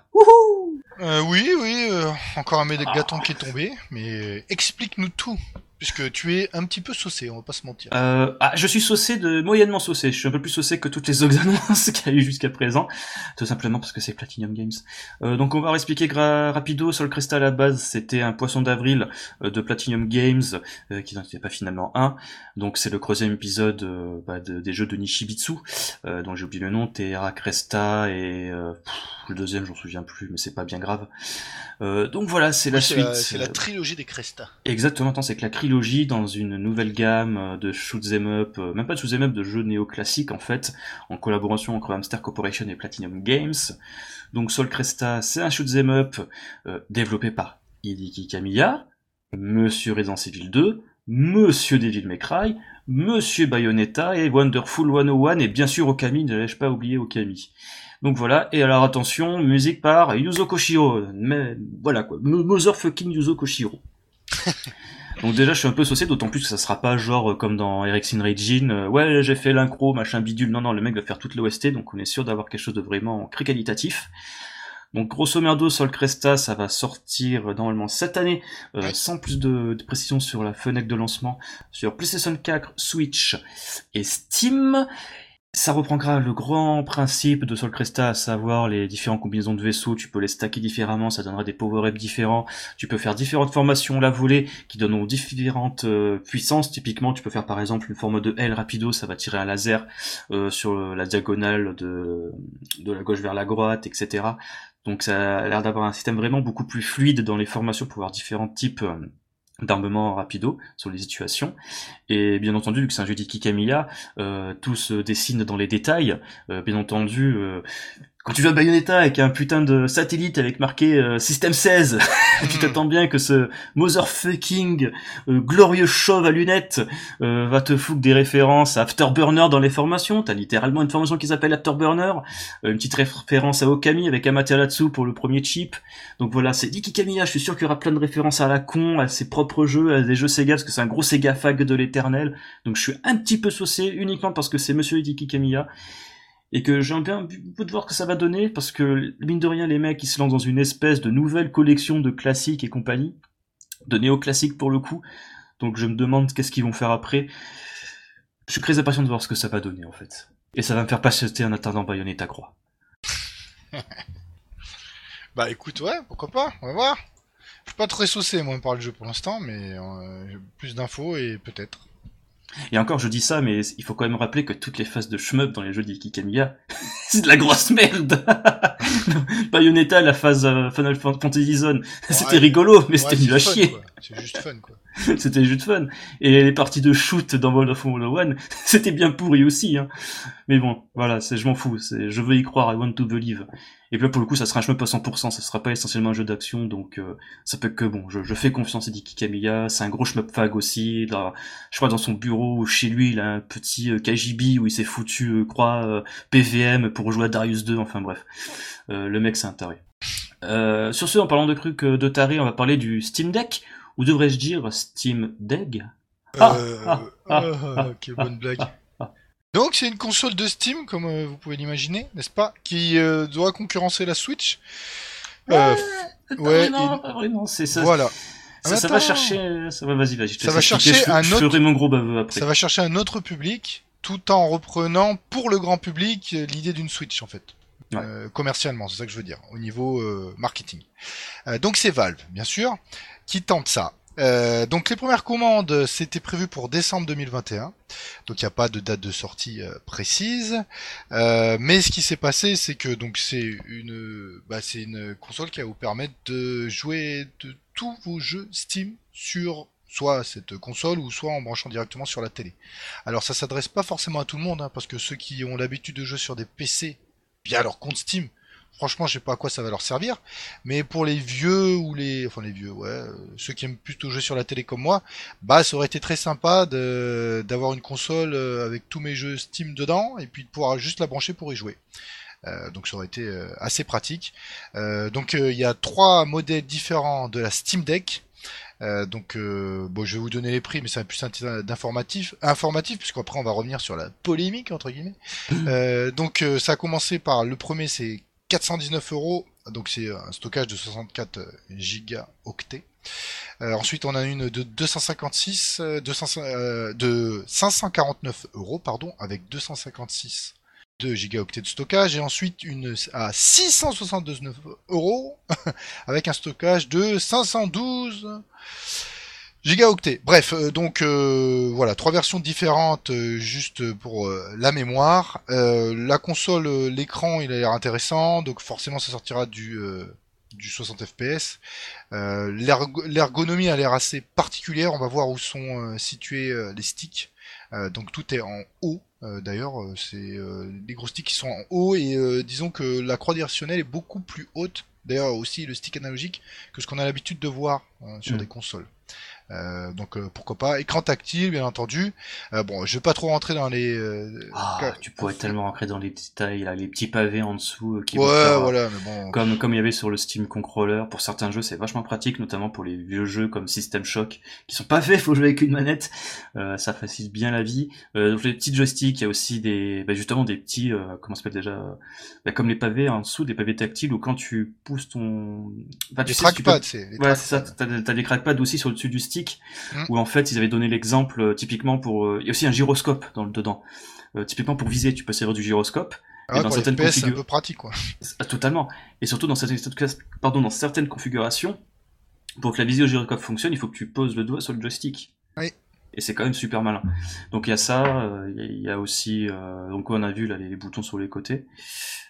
euh, Oui, oui, euh, encore un mégaton qui est tombé, mais explique-nous tout. Puisque tu es un petit peu saucé, on va pas se mentir. Euh, ah, je suis saucé de moyennement saucé. Je suis un peu plus saucé que toutes les autres annonces qu'il y a eu jusqu'à présent, tout simplement parce que c'est Platinum Games. Euh, donc on va expliquer rapido. Sol Crystal à la base, c'était un poisson d'avril euh, de Platinum Games qui n'en était pas finalement un. Donc c'est le troisième épisode bah, des jeux de Nishibitsu, dont j'ai oublié le nom, Terra Cresta et le deuxième, j'en souviens plus, mais c'est pas bien grave. Donc voilà, c'est la suite. C'est la trilogie des Cresta. Exactement, c'est que la trilogie dans une nouvelle gamme euh, de shoot'em up, euh, même pas de shoot'em up, de jeux néoclassiques en fait, en collaboration entre Hamster Corporation et Platinum Games. Donc Sol Cresta, c'est un shoot'em up développé par Hideki Kamiya, Monsieur Resident Evil 2, Monsieur Devil May Cry, Monsieur Bayonetta et Wonderful 101 et bien sûr Okami, ne l'ai-je pas oublié Okami. Donc voilà, et alors attention, musique par Yuzo Koshiro. Mais voilà quoi, motherfucking Yuzo Koshiro. Donc déjà je suis un peu saucé, d'autant plus que ça sera pas genre euh, comme dans Ericson Regine, euh, ouais j'ai fait l'incro, machin bidule, non non le mec va faire toute l'OST, donc on est sûr d'avoir quelque chose de vraiment très qualitatif. Donc grosso merdo, Sol Cresta, ça va sortir normalement cette année, euh, sans plus de, de, précision sur la fenêtre de lancement, sur PlayStation 4, Switch et Steam. Ça reprendra le grand principe de Sol Cresta, à savoir les différentes combinaisons de vaisseaux, tu peux les stacker différemment, ça donnera des power-ups différents, tu peux faire différentes formations la volée qui donnent différentes euh, puissances, typiquement tu peux faire par exemple une forme de L rapido, ça va tirer un laser euh, sur la diagonale de, de la gauche vers la droite, etc. Donc ça a l'air d'avoir un système vraiment beaucoup plus fluide dans les formations pour avoir différents types euh, d'armement rapido sur les situations. Et bien entendu, vu que c'est un jeu d'Ikikamiya, euh, tout se dessine dans les détails. Euh, bien entendu, euh, quand tu joues à Bayonetta avec un putain de satellite avec marqué euh, Système 16, tu t'attends bien que ce motherfucking euh, glorieux chauve à lunettes euh, va te foutre des références à Afterburner dans les formations. T'as littéralement une formation qui s'appelle Afterburner, une petite référence à Okami avec Amaterasu pour le premier chip. Donc voilà, c'est Iki Kamiya, je suis sûr qu'il y aura plein de références à la con, à ses propres jeux, à des jeux Sega, parce que c'est un gros Sega fag de l'éternel. Donc je suis un petit peu saucé uniquement parce que c'est Monsieur Iki Kamiya et que j'ai un peu de voir que ça va donner parce que mine de rien les mecs ils se lancent dans une espèce de nouvelle collection de classiques et compagnie de néoclassiques pour le coup. Donc je me demande qu'est-ce qu'ils vont faire après. Je suis très impatient de voir ce que ça va donner en fait. Et ça va me faire patienter en attendant Bayonetta croix bah écoute ouais pourquoi pas on va voir. Je suis pas très saucé moi par le jeu pour l'instant mais euh, plus d'infos et peut-être et encore, je dis ça, mais il faut quand même rappeler que toutes les phases de shmup dans les jeux d'Ikikamiya, c'est de la grosse merde. Bayonetta, la phase euh, Final Fantasy Zone, c'était rigolo, mais c'était nul à chier. C'est juste fun, quoi. c'était juste fun. Et les parties de shoot dans World of Warcraft 1, c'était bien pourri aussi. Hein. Mais bon, voilà, c'est je m'en fous. C'est je veux y croire. I want to believe. Et puis là, pour le coup, ça sera un shmup à 100%. Ça sera pas essentiellement un jeu d'action, donc euh, ça peut que bon. Je, je fais confiance à Diki Kamiya. C'est un gros shmup fag aussi. Là, je crois dans son bureau ou chez lui, il a un petit euh, KGB où il s'est foutu euh, croix euh, PVM pour jouer à Darius 2. Enfin bref, le mec c'est un taré. sur ce, en parlant de trucs de taré, on va parler du Steam Deck ou devrais-je dire Steam Deck ah, ah, ah, ah, quelle bonne blague. Donc c'est une console de Steam, comme euh, vous pouvez l'imaginer, n'est-ce pas, qui euh, doit concurrencer la Switch. Euh, ouais, vraiment, c'est ça. Voilà. Ça, va chercher. Ça va, vas-y, vas-y. Ça va chercher un autre. Je ferai mon gros baveux après. Ça va chercher un autre public, tout en reprenant pour le grand public l'idée d'une Switch en fait. Euh, commercialement, c'est ça que je veux dire, au niveau euh, marketing. Euh, donc c'est Valve, bien sûr, qui tente ça. donc les premières commandes, c'était prévu pour décembre 2021. Donc il n'y a pas de date de sortie précise. mais ce qui s'est passé, c'est que donc c'est une, bah, c'est une console qui va vous permettre de jouer de tous vos jeux Steam sur soit cette console ou soit en branchant directement sur la télé. Alors ça s'adresse pas forcément à tout le monde, hein, parce que ceux qui ont l'habitude de jouer sur des PC bien leur compte Steam. Franchement, je sais pas à quoi ça va leur servir, mais pour les vieux ou les, enfin les vieux, ouais, euh, ceux qui aiment plutôt jouer sur la télé comme moi, bah ça aurait été très sympa d'avoir une console euh, avec tous mes jeux Steam dedans et puis de pouvoir juste la brancher pour y jouer. Euh, donc ça aurait été assez pratique. donc il y a trois modèles différents de la Steam Deck. Euh, donc, euh, bon, je vais vous donner les prix, mais c'est plus d'informatif, informatif, puisqu'après on va revenir sur la polémique entre guillemets. Euh, donc, ça a commencé par le premier, c'est 419 euros. Donc, c'est un stockage de 64 gigaoctets. Euh, ensuite, on a une de 256, euh, 200, euh, de 549 euros, pardon, avec 256 de gigaoctets de stockage, et ensuite une à 669 euros avec un stockage de 512 gigaoctets. Bref, euh, donc euh, voilà, trois versions différentes euh, juste pour la mémoire. La console, l'écran, il a l'air intéressant, donc forcément ça sortira du euh, du 60 fps. Euh, l'ergo- L'ergonomie a l'air assez particulière. On va voir où sont situés les sticks. Donc tout est en haut. Euh, D'ailleurs, euh, c'est euh, les gros sticks qui sont en haut et euh, disons que la croix directionnelle est beaucoup plus haute. D'ailleurs aussi le stick analogique que ce qu'on a l'habitude de voir sur Mm. des consoles. Euh, donc euh, pourquoi pas. Écran tactile, bien entendu. Euh, bon, je vais pas trop rentrer dans les. Ah, tu pourrais tellement rentrer dans les détails, là, les petits pavés en dessous qui Ouais, faire, voilà, mais bon. Comme, comme il y avait sur le Steam Controller, pour certains jeux, c'est vachement pratique, notamment pour les vieux jeux comme System Shock, qui sont pas faits, faut jouer avec une manette, ça facilite bien la vie. Donc les petits joysticks, il y a aussi des, bah, justement des petits, comment s'appelle déjà, bah, comme les pavés en dessous, des pavés tactiles, où quand tu pousses ton... Enfin, tu les sais, tu peux- trackpads, c'est. Ouais, c'est ça, trackpads. t'as, des crackpads aussi sur le dessus du stick, Mm. où en fait ils avaient donné l'exemple euh, typiquement pour... euh, Il y a aussi un gyroscope dans le dedans. Euh, typiquement pour viser, tu peux servir du gyroscope. Ah ouais, dans certaines FPS, c'est un peu pratique, quoi. Ah, Totalement. Et surtout dans certaines, pardon, dans certaines configurations, pour que la visée au gyroscope fonctionne, il faut que tu poses le doigt sur le joystick. Oui. Et c'est quand même super malin. Donc il y a ça, euh, il y a- il y, a aussi, euh, donc on a vu là les, les boutons sur les côtés.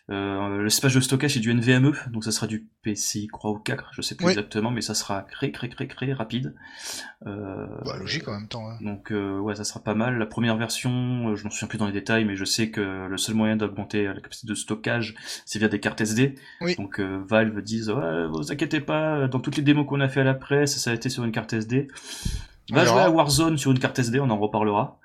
Euh, L'espace de stockage est du NVMe, donc ça sera du PCI 3 ou 4, je sais plus Oui. exactement, mais ça sera très très très très rapide. Euh, Bah, logique en même temps. hein. donc euh, ouais, ça sera pas mal. La première version, je m'en souviens plus dans les détails, mais je sais que le seul moyen d'augmenter la capacité de stockage, c'est via des cartes SD. Oui. Donc euh, Valve disent ouais, vous inquiétez pas, dans toutes les démos qu'on a fait à la presse, ça a été sur une carte SD. Va jouer à Warzone sur une carte SD, on en reparlera.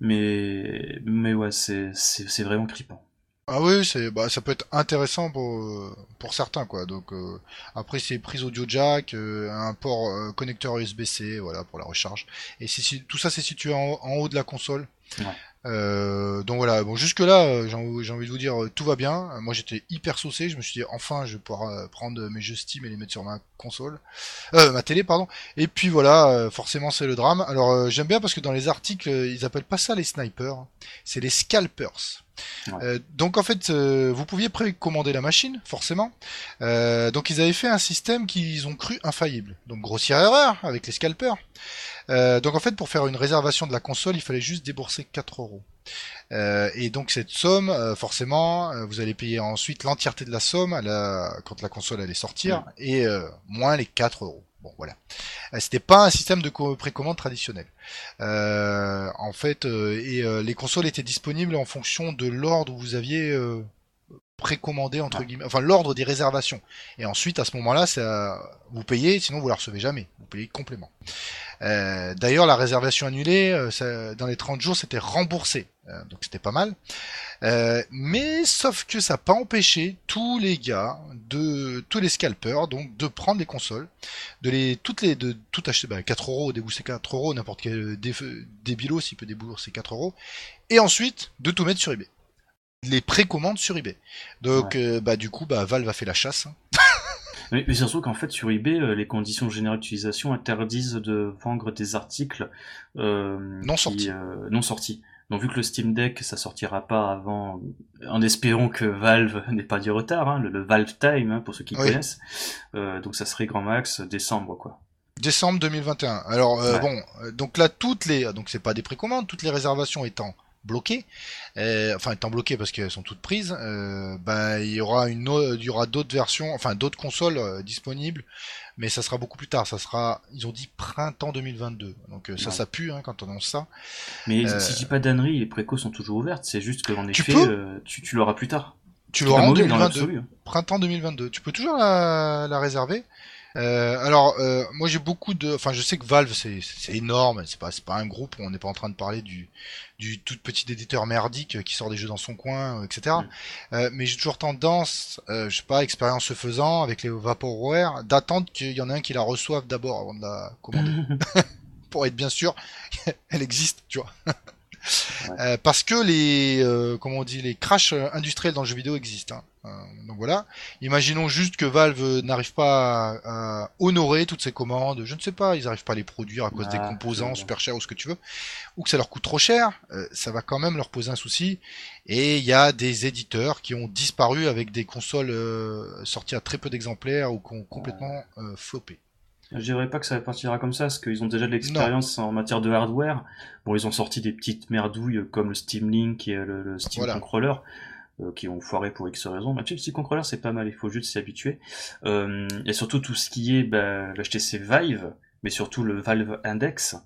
Mais mais ouais, c'est c'est c'est vraiment crippant. Ah oui, c'est bah ça peut être intéressant pour euh, pour certains quoi. Donc euh, après c'est prise audio jack, euh, un port euh, connecteur USB-C, voilà pour la recharge. Et c'est tout ça c'est situé en, en haut de la console. Ouais. Donc voilà, bon jusque là j'ai envie j'ai envie de vous dire tout va bien. Moi j'étais hyper saucé, je me suis dit enfin je vais pouvoir prendre mes jeux Steam et les mettre sur ma console, euh, ma télé pardon. Et puis voilà, euh, forcément c'est le drame. Alors euh, j'aime bien parce que dans les articles euh, ils appellent pas ça les snipers, hein. c'est les scalpers. Euh, donc en fait, euh, vous pouviez précommander la machine, forcément. Euh, donc ils avaient fait un système qu'ils ont cru infaillible. Donc grossière erreur avec les scalpers. Euh, donc en fait, pour faire une réservation de la console, il fallait juste débourser 4 euros. Euh, et donc cette somme, euh, forcément, euh, vous allez payer ensuite l'entièreté de la somme à la... quand la console allait sortir, et euh, moins les 4 euros. Bon voilà. C'était pas un système de co- précommande traditionnel. Euh, en fait, euh, et euh, les consoles étaient disponibles en fonction de l'ordre où vous aviez euh, précommandé entre guillemets, enfin l'ordre des réservations. Et ensuite, à ce moment-là, ça, vous payez, sinon vous la recevez jamais. Vous payez complément. Euh, D'ailleurs, la réservation annulée, euh, ça- dans les 30 jours, c'était remboursé. Euh, donc c'était pas mal. Euh, mais sauf que ça n'a pas empêché tous les gars, de tous les scalpers, donc de prendre les consoles, de les toutes les de tout acheter, bah, 4 euros, débourser 4 euros, n'importe quel dé, débilo s'il peut débourser 4 euros, et ensuite de tout mettre sur eBay. Les précommandes sur eBay. Donc euh, bah du coup bah Valve a fait la chasse. hein. Mais, mais surtout qu'en fait sur eBay, euh, les conditions générales d'utilisation interdisent de vendre des articles euh, Non qui, sortis. euh, non sortis. Donc vu que le Steam Deck ça sortira pas avant, en espérant que Valve n'ait pas du retard, hein, le, le Valve Time hein, pour ceux qui Oui. connaissent. Donc ça serait grand max décembre quoi. Décembre 2021. Alors Ouais. bon, donc là toutes les donc c'est pas des précommandes, toutes les réservations étant bloquées, euh, enfin étant bloquées parce qu'elles sont toutes prises, euh, bah il y aura une au- il y aura d'autres versions, enfin d'autres consoles euh, disponibles, mais ça sera beaucoup plus tard, ça sera ils ont dit printemps 2022. Donc euh, ça Ouais. ça pue hein, quand on annonce ça. Mais si je dis pas d'annerie, les précos sont toujours ouvertes. C'est juste qu'en effet, peux tu, tu l'auras plus tard. Tu l'auras en mauvais dans 2022. l'absolu. hein. printemps 2022. Tu peux toujours la, la réserver. Euh, alors, euh, moi j'ai beaucoup de, enfin je sais que Valve c'est énorme, c'est pas c'est pas un groupe, on n'est pas en train de parler du du tout petit éditeur merdique qui sort des jeux dans son coin, euh, etc. Euh, mais j'ai toujours tendance, euh, je sais pas, expérience se faisant avec les Vaporware, d'attendre qu'il y en ait un qui la reçoive d'abord avant de la commander, pour être bien sûr elle existe, tu vois. Euh, parce que les, euh, comment on dit, les crashs euh, industriels dans le jeu vidéo existent. hein. Euh, donc voilà. Imaginons juste que Valve n'arrive pas à, à honorer toutes ces commandes. Je ne sais pas, ils n'arrivent pas à les produire à cause des Ah, composants super chers ou ce que tu veux, ou que ça leur coûte trop cher. euh, ça va quand même leur poser un souci. Et il y a des éditeurs qui ont disparu avec des consoles euh, sorties à très peu d'exemplaires ou qui ont complètement euh, floppé. Je dirais pas que ça partira comme ça, parce qu'ils ont déjà de l'expérience en matière de hardware. Bon, ils ont sorti des petites merdouilles comme le Steam Link et le, le Steam Voilà. Controller, euh, qui ont foiré pour X raisons. Mais tu sais, le Steam Controller, c'est pas mal, il faut juste s'y habituer. Euh, et surtout tout ce qui est bah, l'HTC Vive, mais surtout le Valve Index,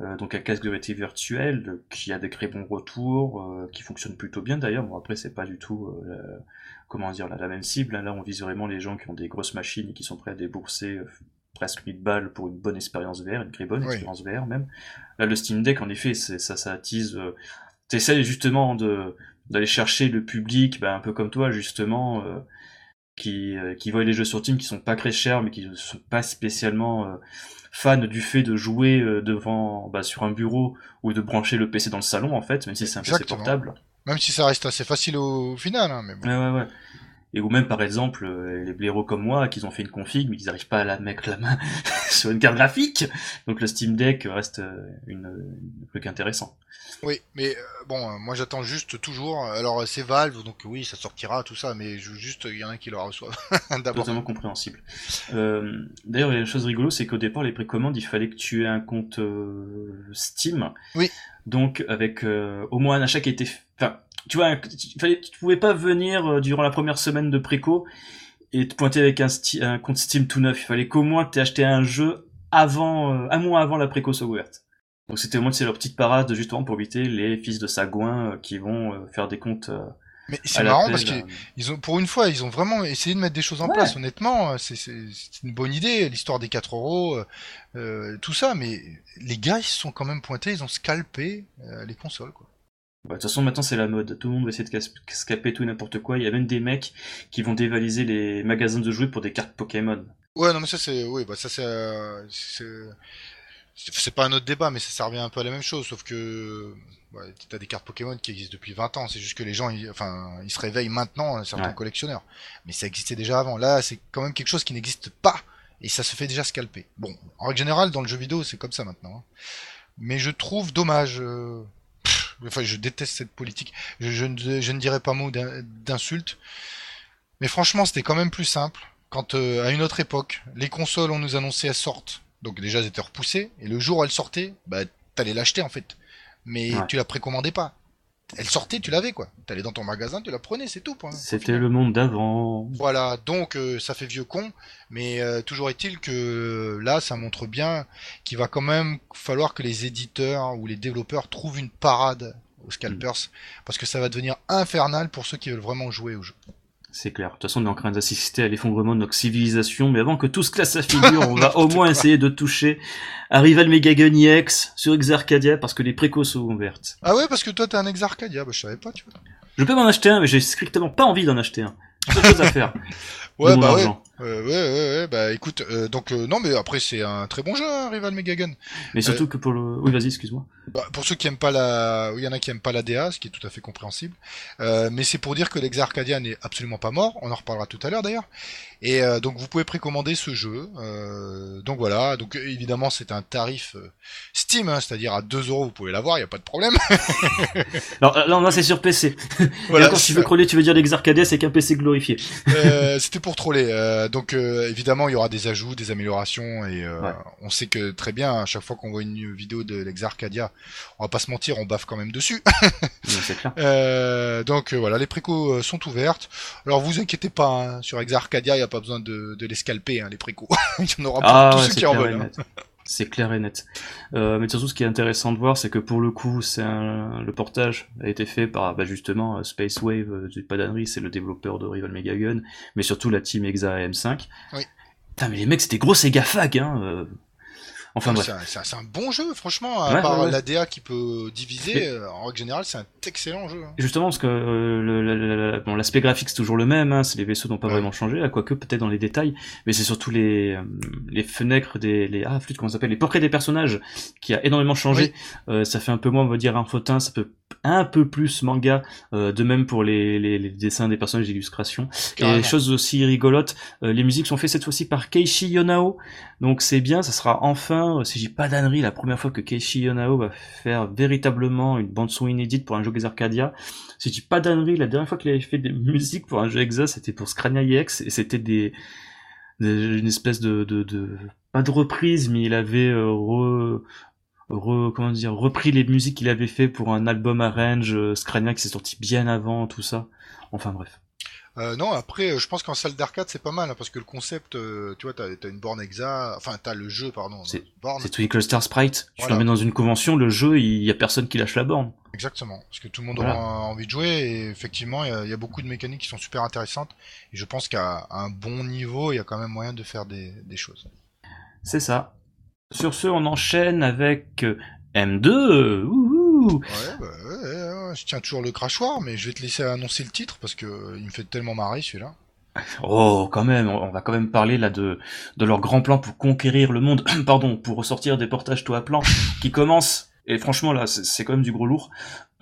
euh, donc un casque de réalité virtuelle euh, qui a des très bons retours, euh, qui fonctionne plutôt bien d'ailleurs. Bon, après, c'est pas du tout... euh, la- comment dire, la, la même cible. hein. Là, on vise vraiment les gens qui ont des grosses machines et qui sont prêts à débourser euh, presque 1000 balles pour une bonne expérience VR, une très bonne Oui. expérience VR même. Là, le Steam Deck, en effet, ça, ça attise. Euh, T'essayes justement de d'aller chercher le public, bah, un peu comme toi justement, euh, qui euh, qui voient les jeux sur Steam qui sont pas très chers, mais qui ne sont pas spécialement euh, fans du fait de jouer euh, devant bah, sur un bureau ou de brancher le PC dans le salon en fait, même si c'est un PC portable. Même si ça reste assez facile au, au final, hein, mais bon. Ouais, ouais, ouais. Et ou même, par exemple, euh, les blaireaux comme moi, qui ont fait une config, mais qui n'arrivent pas à la mettre la main sur une carte graphique. Donc le Steam Deck reste euh, une, une truc intéressant. Oui, mais euh, bon, moi j'attends juste toujours. Alors c'est Valve, donc oui, ça sortira, tout ça, mais je, juste il y en a qui le reçoit d'abord. Totalement compréhensible. Euh, D'ailleurs, il y a une chose rigolo, c'est qu'au départ, les précommandes, il fallait que tu aies un compte euh, Steam. Oui. Donc, avec euh, au moins un achat qui était... Enfin, tu vois, il fallait, tu pouvais pas venir euh, durant la première semaine de préco et te pointer avec un, un compte Steam tout neuf. Il fallait qu'au moins tu aies acheté un jeu avant, euh, un mois avant la préco ouverte. Donc c'était au moins c'est leur petite parade justement pour éviter les fils de sagouin euh, qui vont euh, faire des comptes euh, Mais c'est marrant parce que euh, ont, pour une fois, ils ont vraiment essayé de mettre des choses en Ouais. place. Honnêtement, c'est une bonne idée, l'histoire des 4 euros, tout ça. Mais les gars, ils se sont quand même pointés, ils ont scalpé euh, les consoles. Quoi. Bah, De toute façon, maintenant, c'est la mode. Tout le monde va essayer de scaper tout et n'importe quoi. Il y a même des mecs qui vont dévaliser les magasins de jouets pour des cartes Pokémon. Ouais, non, mais ça c'est, oui, bah ça c'est, euh, c'est, pas un autre débat, mais ça, ça revient un peu à la même chose, sauf que ouais, t'as des cartes Pokémon qui existent depuis 20 ans. C'est juste que les gens, ils, enfin, ils se réveillent maintenant, euh, certains Ouais. collectionneurs. Mais ça existait déjà avant. Là, c'est quand même quelque chose qui n'existe pas et ça se fait déjà scalper. Bon, en règle générale, dans le jeu vidéo, c'est comme ça maintenant. hein. Mais je trouve dommage. euh, pff, Enfin, je déteste cette politique. Je, je ne, je ne dirais pas mot d'in- d'insulte. Mais franchement, c'était quand même plus simple quand, euh, à une autre époque, les consoles, on nous annonçait elles sortent. Donc déjà, elles étaient repoussées. Et le jour où elles sortaient, bah, t'allais l'acheter en fait. Mais Ouais. tu la précommandais pas. Elle sortait, tu l'avais quoi. T'allais dans ton magasin, tu la prenais, c'est tout. Point. C'était le monde d'avant. Voilà, donc euh, ça fait vieux con, mais euh, toujours est-il que là, ça montre bien qu'il va quand même falloir que les éditeurs ou les développeurs trouvent une parade aux scalpers, parce que ça va devenir infernal pour ceux qui veulent vraiment jouer au jeu. C'est clair. De toute façon, on est en train d'assister à l'effondrement de notre civilisation, mais avant que tout se classe à figure, on va au moins essayer de toucher à Rival Megagun EX sur Exarcadia parce que les précos sont ouvertes. Ah ouais, parce que toi t'es un ex Arcadia, bah je savais pas, tu vois. Je peux m'en acheter un, mais j'ai strictement pas envie d'en acheter un. J'ai autre chose à faire. Ouais, bah ouais. Euh, ouais, ouais, ouais, bah écoute, euh, donc euh, non, mais après c'est un très bon jeu, hein, Rival Megagun. Mais surtout que pour le... Oui, vas-y, excuse-moi. Bah, pour ceux qui aiment pas la, il y en a qui aiment pas la DA, ce qui est tout à fait compréhensible. Euh, mais c'est pour dire que l'Ex Arcadia n'est absolument pas mort. On en reparlera tout à l'heure d'ailleurs. Et euh, donc vous pouvez précommander ce jeu. Euh, donc voilà. Donc euh, évidemment c'est un tarif euh, Steam, hein, c'est-à-dire à 2 euros vous pouvez l'avoir, il y a pas de problème. Alors là, c'est sur PC. Voilà, Et encore, si tu veux crawler, tu veux dire l'Exarcadia, c'est qu'un PC glorifié. Euh, C'était pour troller. Euh, donc euh, évidemment il y aura des ajouts, des améliorations et Ouais. on sait que très bien à chaque fois qu'on voit une vidéo de l'Ex Arcadia, on va pas se mentir, on baffe quand même dessus. Donc, C'est clair. Donc voilà, les précos sont ouvertes. Alors vous inquiétez pas, hein, sur Exa Arcadia, il n'y a pas besoin de, de les scalper, hein, les précos. il y en aura pour Ah, tous ceux qui en veulent. C'est clair et net. Euh, mais surtout, ce qui est intéressant de voir, c'est que pour le coup, c'est un... le portage a été fait par bah, justement euh, Space Wave, euh, du Padanry, c'est le développeur de Rival Megagun, mais surtout la team Exa M5. Oui. Putain, mais les mecs, c'était gros Sega Fag, hein. Enfin bref. C'est un, un- un bon jeu, franchement, à Ouais, part ouais, ouais. l'ADA qui peut diviser, Mais- euh, en règle générale, c'est un excellent jeu. hein. Justement, parce que euh, le- bon, l'aspect graphique c'est toujours le même, hein, c'est les vaisseaux n'ont pas vraiment changé, là, quoique peut-être dans les détails, mais c'est surtout les euh, les fenêtres des les ah flûte comment ça s'appelle les portraits des personnages qui a énormément changé. Euh, ça fait un peu moins on va dire infotin, ça peut un peu plus manga, euh, de même pour les, les, les dessins des personnages d'illustration. Et chose aussi rigolote, euh, les musiques sont faites cette fois-ci par Keishi Yonao, donc c'est bien, ça sera enfin, euh, si j'ai pas d'annerie, la première fois que Keishi Yonao va faire véritablement une bande son inédite pour un jeu Arcadia. Si j'ai pas d'annerie, la dernière fois qu'il avait fait des musiques pour un jeu Exa, c'était pour Scrania EX, et c'était des, une espèce de, pas de reprise, mais il avait re, comment dire, repris les musiques qu'il avait fait pour un album arrange euh, Scrania qui s'est sorti bien avant, tout ça. Enfin bref. Euh, non, après, euh, je pense qu'en salle d'arcade, c'est pas mal, hein, parce que le concept, tu vois, t'as as une borne exa, enfin, t'as le jeu, pardon. C'est Twinkle Star Sprite. Tu voilà. dans une convention, le jeu, il y a personne qui lâche la borne. Exactement, parce que tout le monde aura envie de jouer, et effectivement, il y, a beaucoup de mécaniques qui sont super intéressantes, et je pense qu'à un bon niveau, il y a quand même moyen de faire des, des choses. C'est ça. Sur ce, on enchaîne avec euh, M2. Ouais, bah, je tiens toujours le crachoir, mais je vais te laisser annoncer le titre parce que euh, il me fait tellement marrer celui-là. Oh, quand même, on va quand même parler là de, de leur grand plan pour conquérir le monde, pardon, pour ressortir des portages tout à plan, qui commence et franchement là, c'est quand même du gros lourd.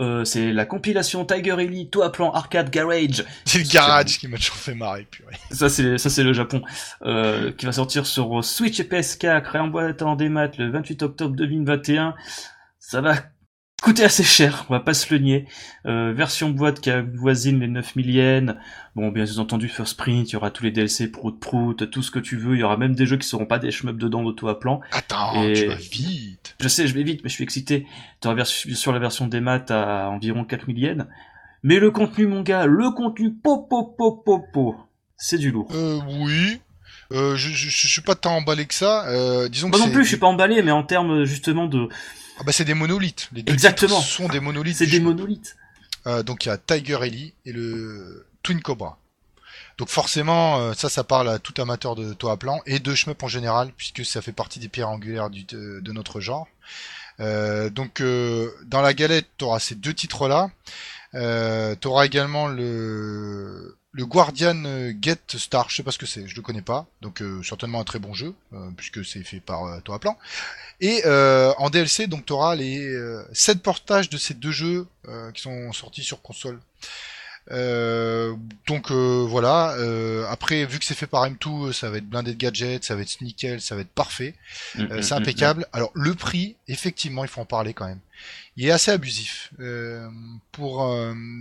Euh, c'est la compilation Tiger Elite, tout à plan arcade garage. C'est le garage qui m'a toujours fait marrer, purée. Ça c'est ça c'est le Japon, euh, qui va sortir sur Switch et PS4, créé en boîte en démat le 28 octobre 2021. Ça va coûter assez cher, on va pas se le nier. Euh, version boîte qui avoisine les 9000 yens. Bon, bien entendu, First Print, il y aura tous les DLC, Prout Prout, tout ce que tu veux. Il y aura même des jeux qui seront pas des shmups dedans d'auto à plan. Attends, tu vas vite. Je sais, je vais vite, mais je suis excité. Tu auras sur la version des maths à environ 4000 yens. Mais le contenu, mon gars, le contenu po po po po po, c'est du lourd. Euh, oui. Euh, je, je, je, suis pas tant emballé que ça. Euh, disons Moi non plus, je suis pas emballé, mais en termes justement de ah bah c'est des monolithes. Les deux Exactement. sont des monolithes. C'est des monolithes. Euh, donc il y a Tiger Ellie et le Twin Cobra. Donc forcément, euh, ça, ça parle à tout amateur de toit à plan et de shmup en général, puisque ça fait partie des pierres angulaires du, de, notre genre. Euh, donc dans la galette, tu auras ces deux titres-là. Tu auras également le le Guardian euh, Get Star, je sais pas ce que c'est, je le connais pas, donc euh, certainement un très bon jeu, euh, puisque c'est fait par euh, Toa Plan. Et en DLC, donc tu auras les 7 portages de ces deux jeux qui sont sortis sur console. Donc voilà, après vu que c'est fait par M2, ça va être blindé de gadgets, ça va être nickel, ça va être parfait, mm, mm, c'est mm, impeccable. Alors le prix, effectivement, il faut en parler quand même. Il est assez abusif pour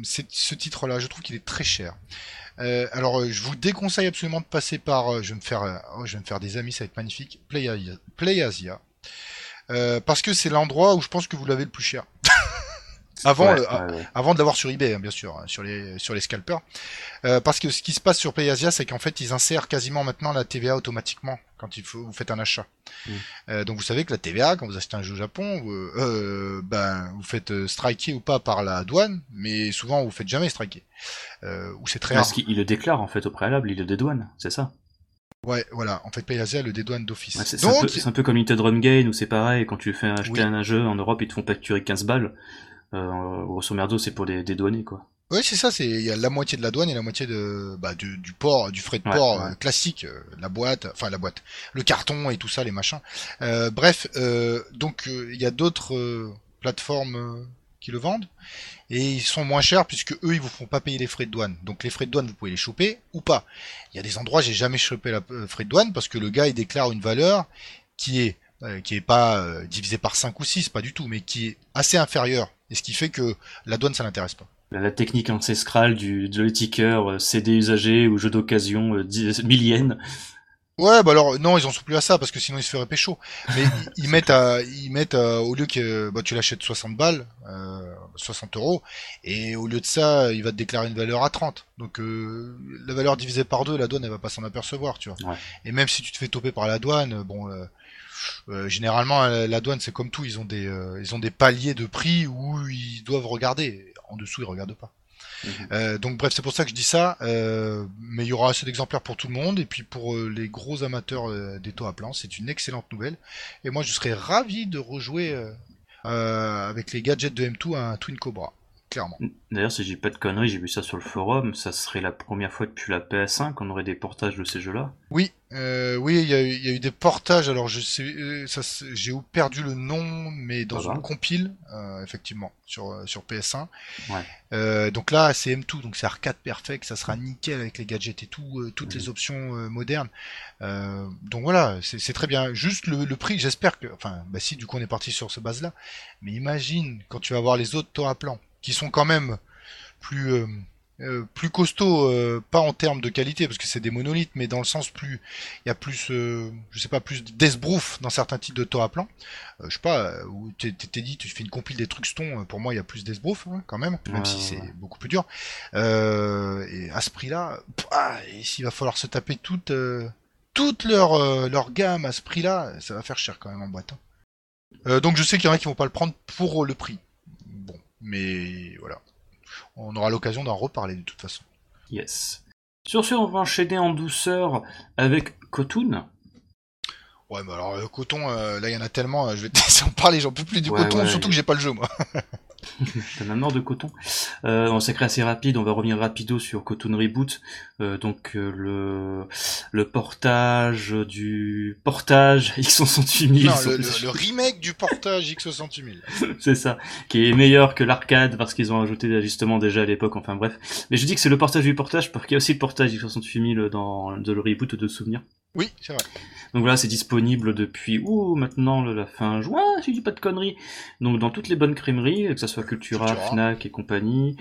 ce titre-là. Je trouve qu'il est très cher. Euh, alors, euh, je vous déconseille absolument de passer par. Euh, je vais me faire, oh, je vais me faire des amis, ça va être magnifique. PlayAsia, Play Asia, parce que c'est l'endroit où je pense que vous l'avez le plus cher. Avant, avant de l'avoir sur eBay, hein, bien sûr, hein, sur les sur les scalpers. parce que ce qui se passe sur PlayAsia, c'est qu'en fait, ils insèrent quasiment maintenant la TVA automatiquement quand il faut, vous faites un achat. Mm. donc vous savez que la TVA, quand vous achetez un jeu au Japon, vous, ben vous faites striker ou pas par la douane, mais souvent vous faites jamais striker euh, où c'est très Parce qu'il le déclare en fait au préalable, il le dédouane, c'est ça? Ouais, voilà. En fait, PayAsia le dédouane d'office. c'est un, peu comme Limited Run Game où c'est pareil, quand tu fais acheter un jeu en Europe, ils te font facturer 15 balles. Euh, grosso merdo, c'est pour les dédouaner, quoi. Oui, c'est ça. C'est il y a la moitié de la douane et la moitié de bah, du, du port, du frais de port euh, classique, euh, la boîte, enfin la boîte, le carton et tout ça, les machins. Euh, bref, euh, donc il y a d'autres plateformes qui le vendent et ils sont moins chers puisque eux ils vous font pas payer les frais de douane. Donc les frais de douane vous pouvez les choper ou pas. Il y a des endroits j'ai jamais chopé la euh, frais de douane parce que le gars il déclare une valeur qui est euh, qui est pas euh, divisée par 5 ou 6, pas du tout, mais qui est assez inférieure. Et ce qui fait que la douane ça l'intéresse pas. La, technique ancestrale du de l'étiqueur CD usagé ou jeu d'occasion millienne Ouais, bah alors non, ils en sont plus à ça parce que sinon ils se feraient pécho. Mais ils, mettent à, ils mettent au lieu que bah, tu l'achètes 60 balles, euh, 60 euros, et au lieu de ça, il va te déclarer une valeur à 30. Donc euh, la valeur divisée par deux, la douane elle va pas s'en apercevoir, tu vois. Et même si tu te fais toper par la douane, bon, euh, euh généralement la douane c'est comme tout, ils ont des, euh, ils ont des paliers de prix où ils doivent regarder. En dessous ils regardent pas. Mhm. Euh, donc bref, c'est pour ça que je dis ça. Euh, mais il y aura assez d'exemplaires pour tout le monde. Et puis pour euh, les gros amateurs des taux à plan, c'est une excellente nouvelle. Et moi, je serais ravi de rejouer avec les gadgets de M2 à un Twin Cobra. Clairement. D'ailleurs, si j'ai pas de conneries, j'ai vu ça sur le forum, ça serait la première fois depuis la PS1 qu'on aurait des portages de ces jeux-là. Oui, euh, oui, il y, a eu- il y a eu des portages. Alors, je sais, euh, ça, j'ai perdu le nom, mais dans une compile, euh, effectivement, sur euh, sur PS1. Ouais. Euh, donc là, c'est M2, donc c'est arcade perfect, ça sera nickel avec les gadgets et tout, toutes Mhm. les options modernes. Donc voilà, c'est c'est très bien. Juste le, le prix, j'espère que, enfin, bah si, du coup on est parti sur ce base-là. Mais imagine quand tu vas voir les autres tours à plan, qui sont quand même plus euh, euh, plus costauds, euh, pas en termes de qualité, parce que c'est des monolithes, mais dans le sens plus, il y a plus, euh, je sais pas, plus d'esbrouf dans certains types de tours à plan. Euh, je sais pas, où t'es dit, tu fais une compile des trucs stone, pour moi il y a plus d'esbrouf hein, quand même, même si c'est ouais. beaucoup plus dur. Euh, et à ce prix-là, ah, et s'il va falloir se taper toute, euh, toute leur, euh, leur gamme à ce prix-là, ça va faire cher quand même en boîte. hein. Euh, donc je sais qu'il y en a qui vont pas le prendre pour le prix. Mais voilà. On aura l'occasion d'en reparler de toute façon. Yes. Sur ce, on va enchaîner en douceur avec Kotun. Ouais, mais alors le coton, euh, là il y en a tellement, euh, je vais te laisser en parler, j'en peux plus du Ouais, coton, ouais. surtout que j'ai pas le jeu moi. T'as même mort de coton? Euh, on s'est créé assez rapide, on va revenir rapido sur Coton Reboot. Euh, donc euh, le le portage du portage X68000. non, le, le- le remake du portage X68000. c'est ça, qui est meilleur que l'arcade parce qu'ils ont ajouté des ajustements déjà à l'époque, enfin bref. Mais je dis que c'est le portage du portage parce qu'il y a aussi le portage X68000 dans de le reboot de souvenirs. Oui, c'est vrai. Donc voilà, c'est disponible depuis ouh, maintenant la fin juin, si je dis pas de conneries. Donc dans toutes les bonnes crèmeries, que ça soit Cultura, Cultura. Fnac et compagnie.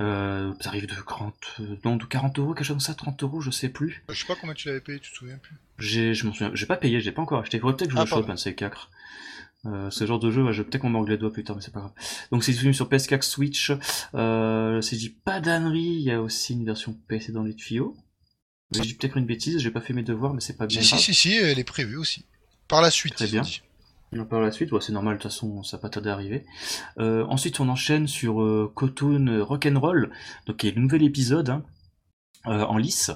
Euh, ça arrive de 40, euh, non, de 40 euros, quelque chose comme ça, 30 euros, je sais plus. Je sais pas combien tu l'avais payé, tu te souviens plus. J'ai, je m'en souviens, j'ai pas payé, j'ai pas encore acheté. Faudrait peut-être que je Ah, le chope, un de ces quatre. Euh, ce genre de jeu, je, peut-être qu'on m'angle les doigts plus tard, mais c'est pas grave. Donc c'est disponible sur PS4, Switch. Euh, si je dis pas d'ânerie, il y a aussi une version PC dans les tuyaux. Je dis peut-être une bêtise, j'ai pas fait mes devoirs, mais c'est pas bien Si, si, grave. si, si, elle est prévue aussi. Par la suite, Très bien. dit. On par la suite, ouais, c'est normal, de toute façon, ça va pas tarder à arriver. Euh, ensuite, on enchaîne sur euh, Cotoon Rock'n'Roll, donc qui est le nouvel épisode, hein, euh, en lice.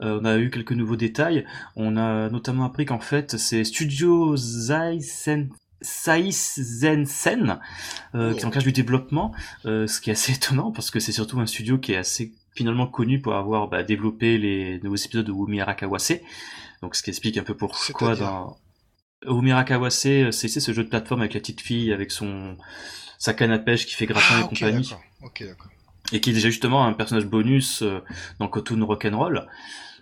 Euh, on a eu quelques nouveaux détails. On a notamment appris qu'en fait, c'est Studio Zaisen Saizensen euh, qui est en charge du développement, euh, ce qui est assez étonnant parce que c'est surtout un studio qui est assez finalement connu pour avoir bah, développé les nouveaux épisodes de Wumi Arakawase. Donc ce qui explique un peu pourquoi dans Wumi Arakawase, euh, c'est ce jeu de plateforme avec la petite fille avec son sa canne à pêche qui fait gratin Ah, et compagnie d'accord. Et qui est déjà justement un personnage bonus euh, dans Cotoon Rock'n'Roll.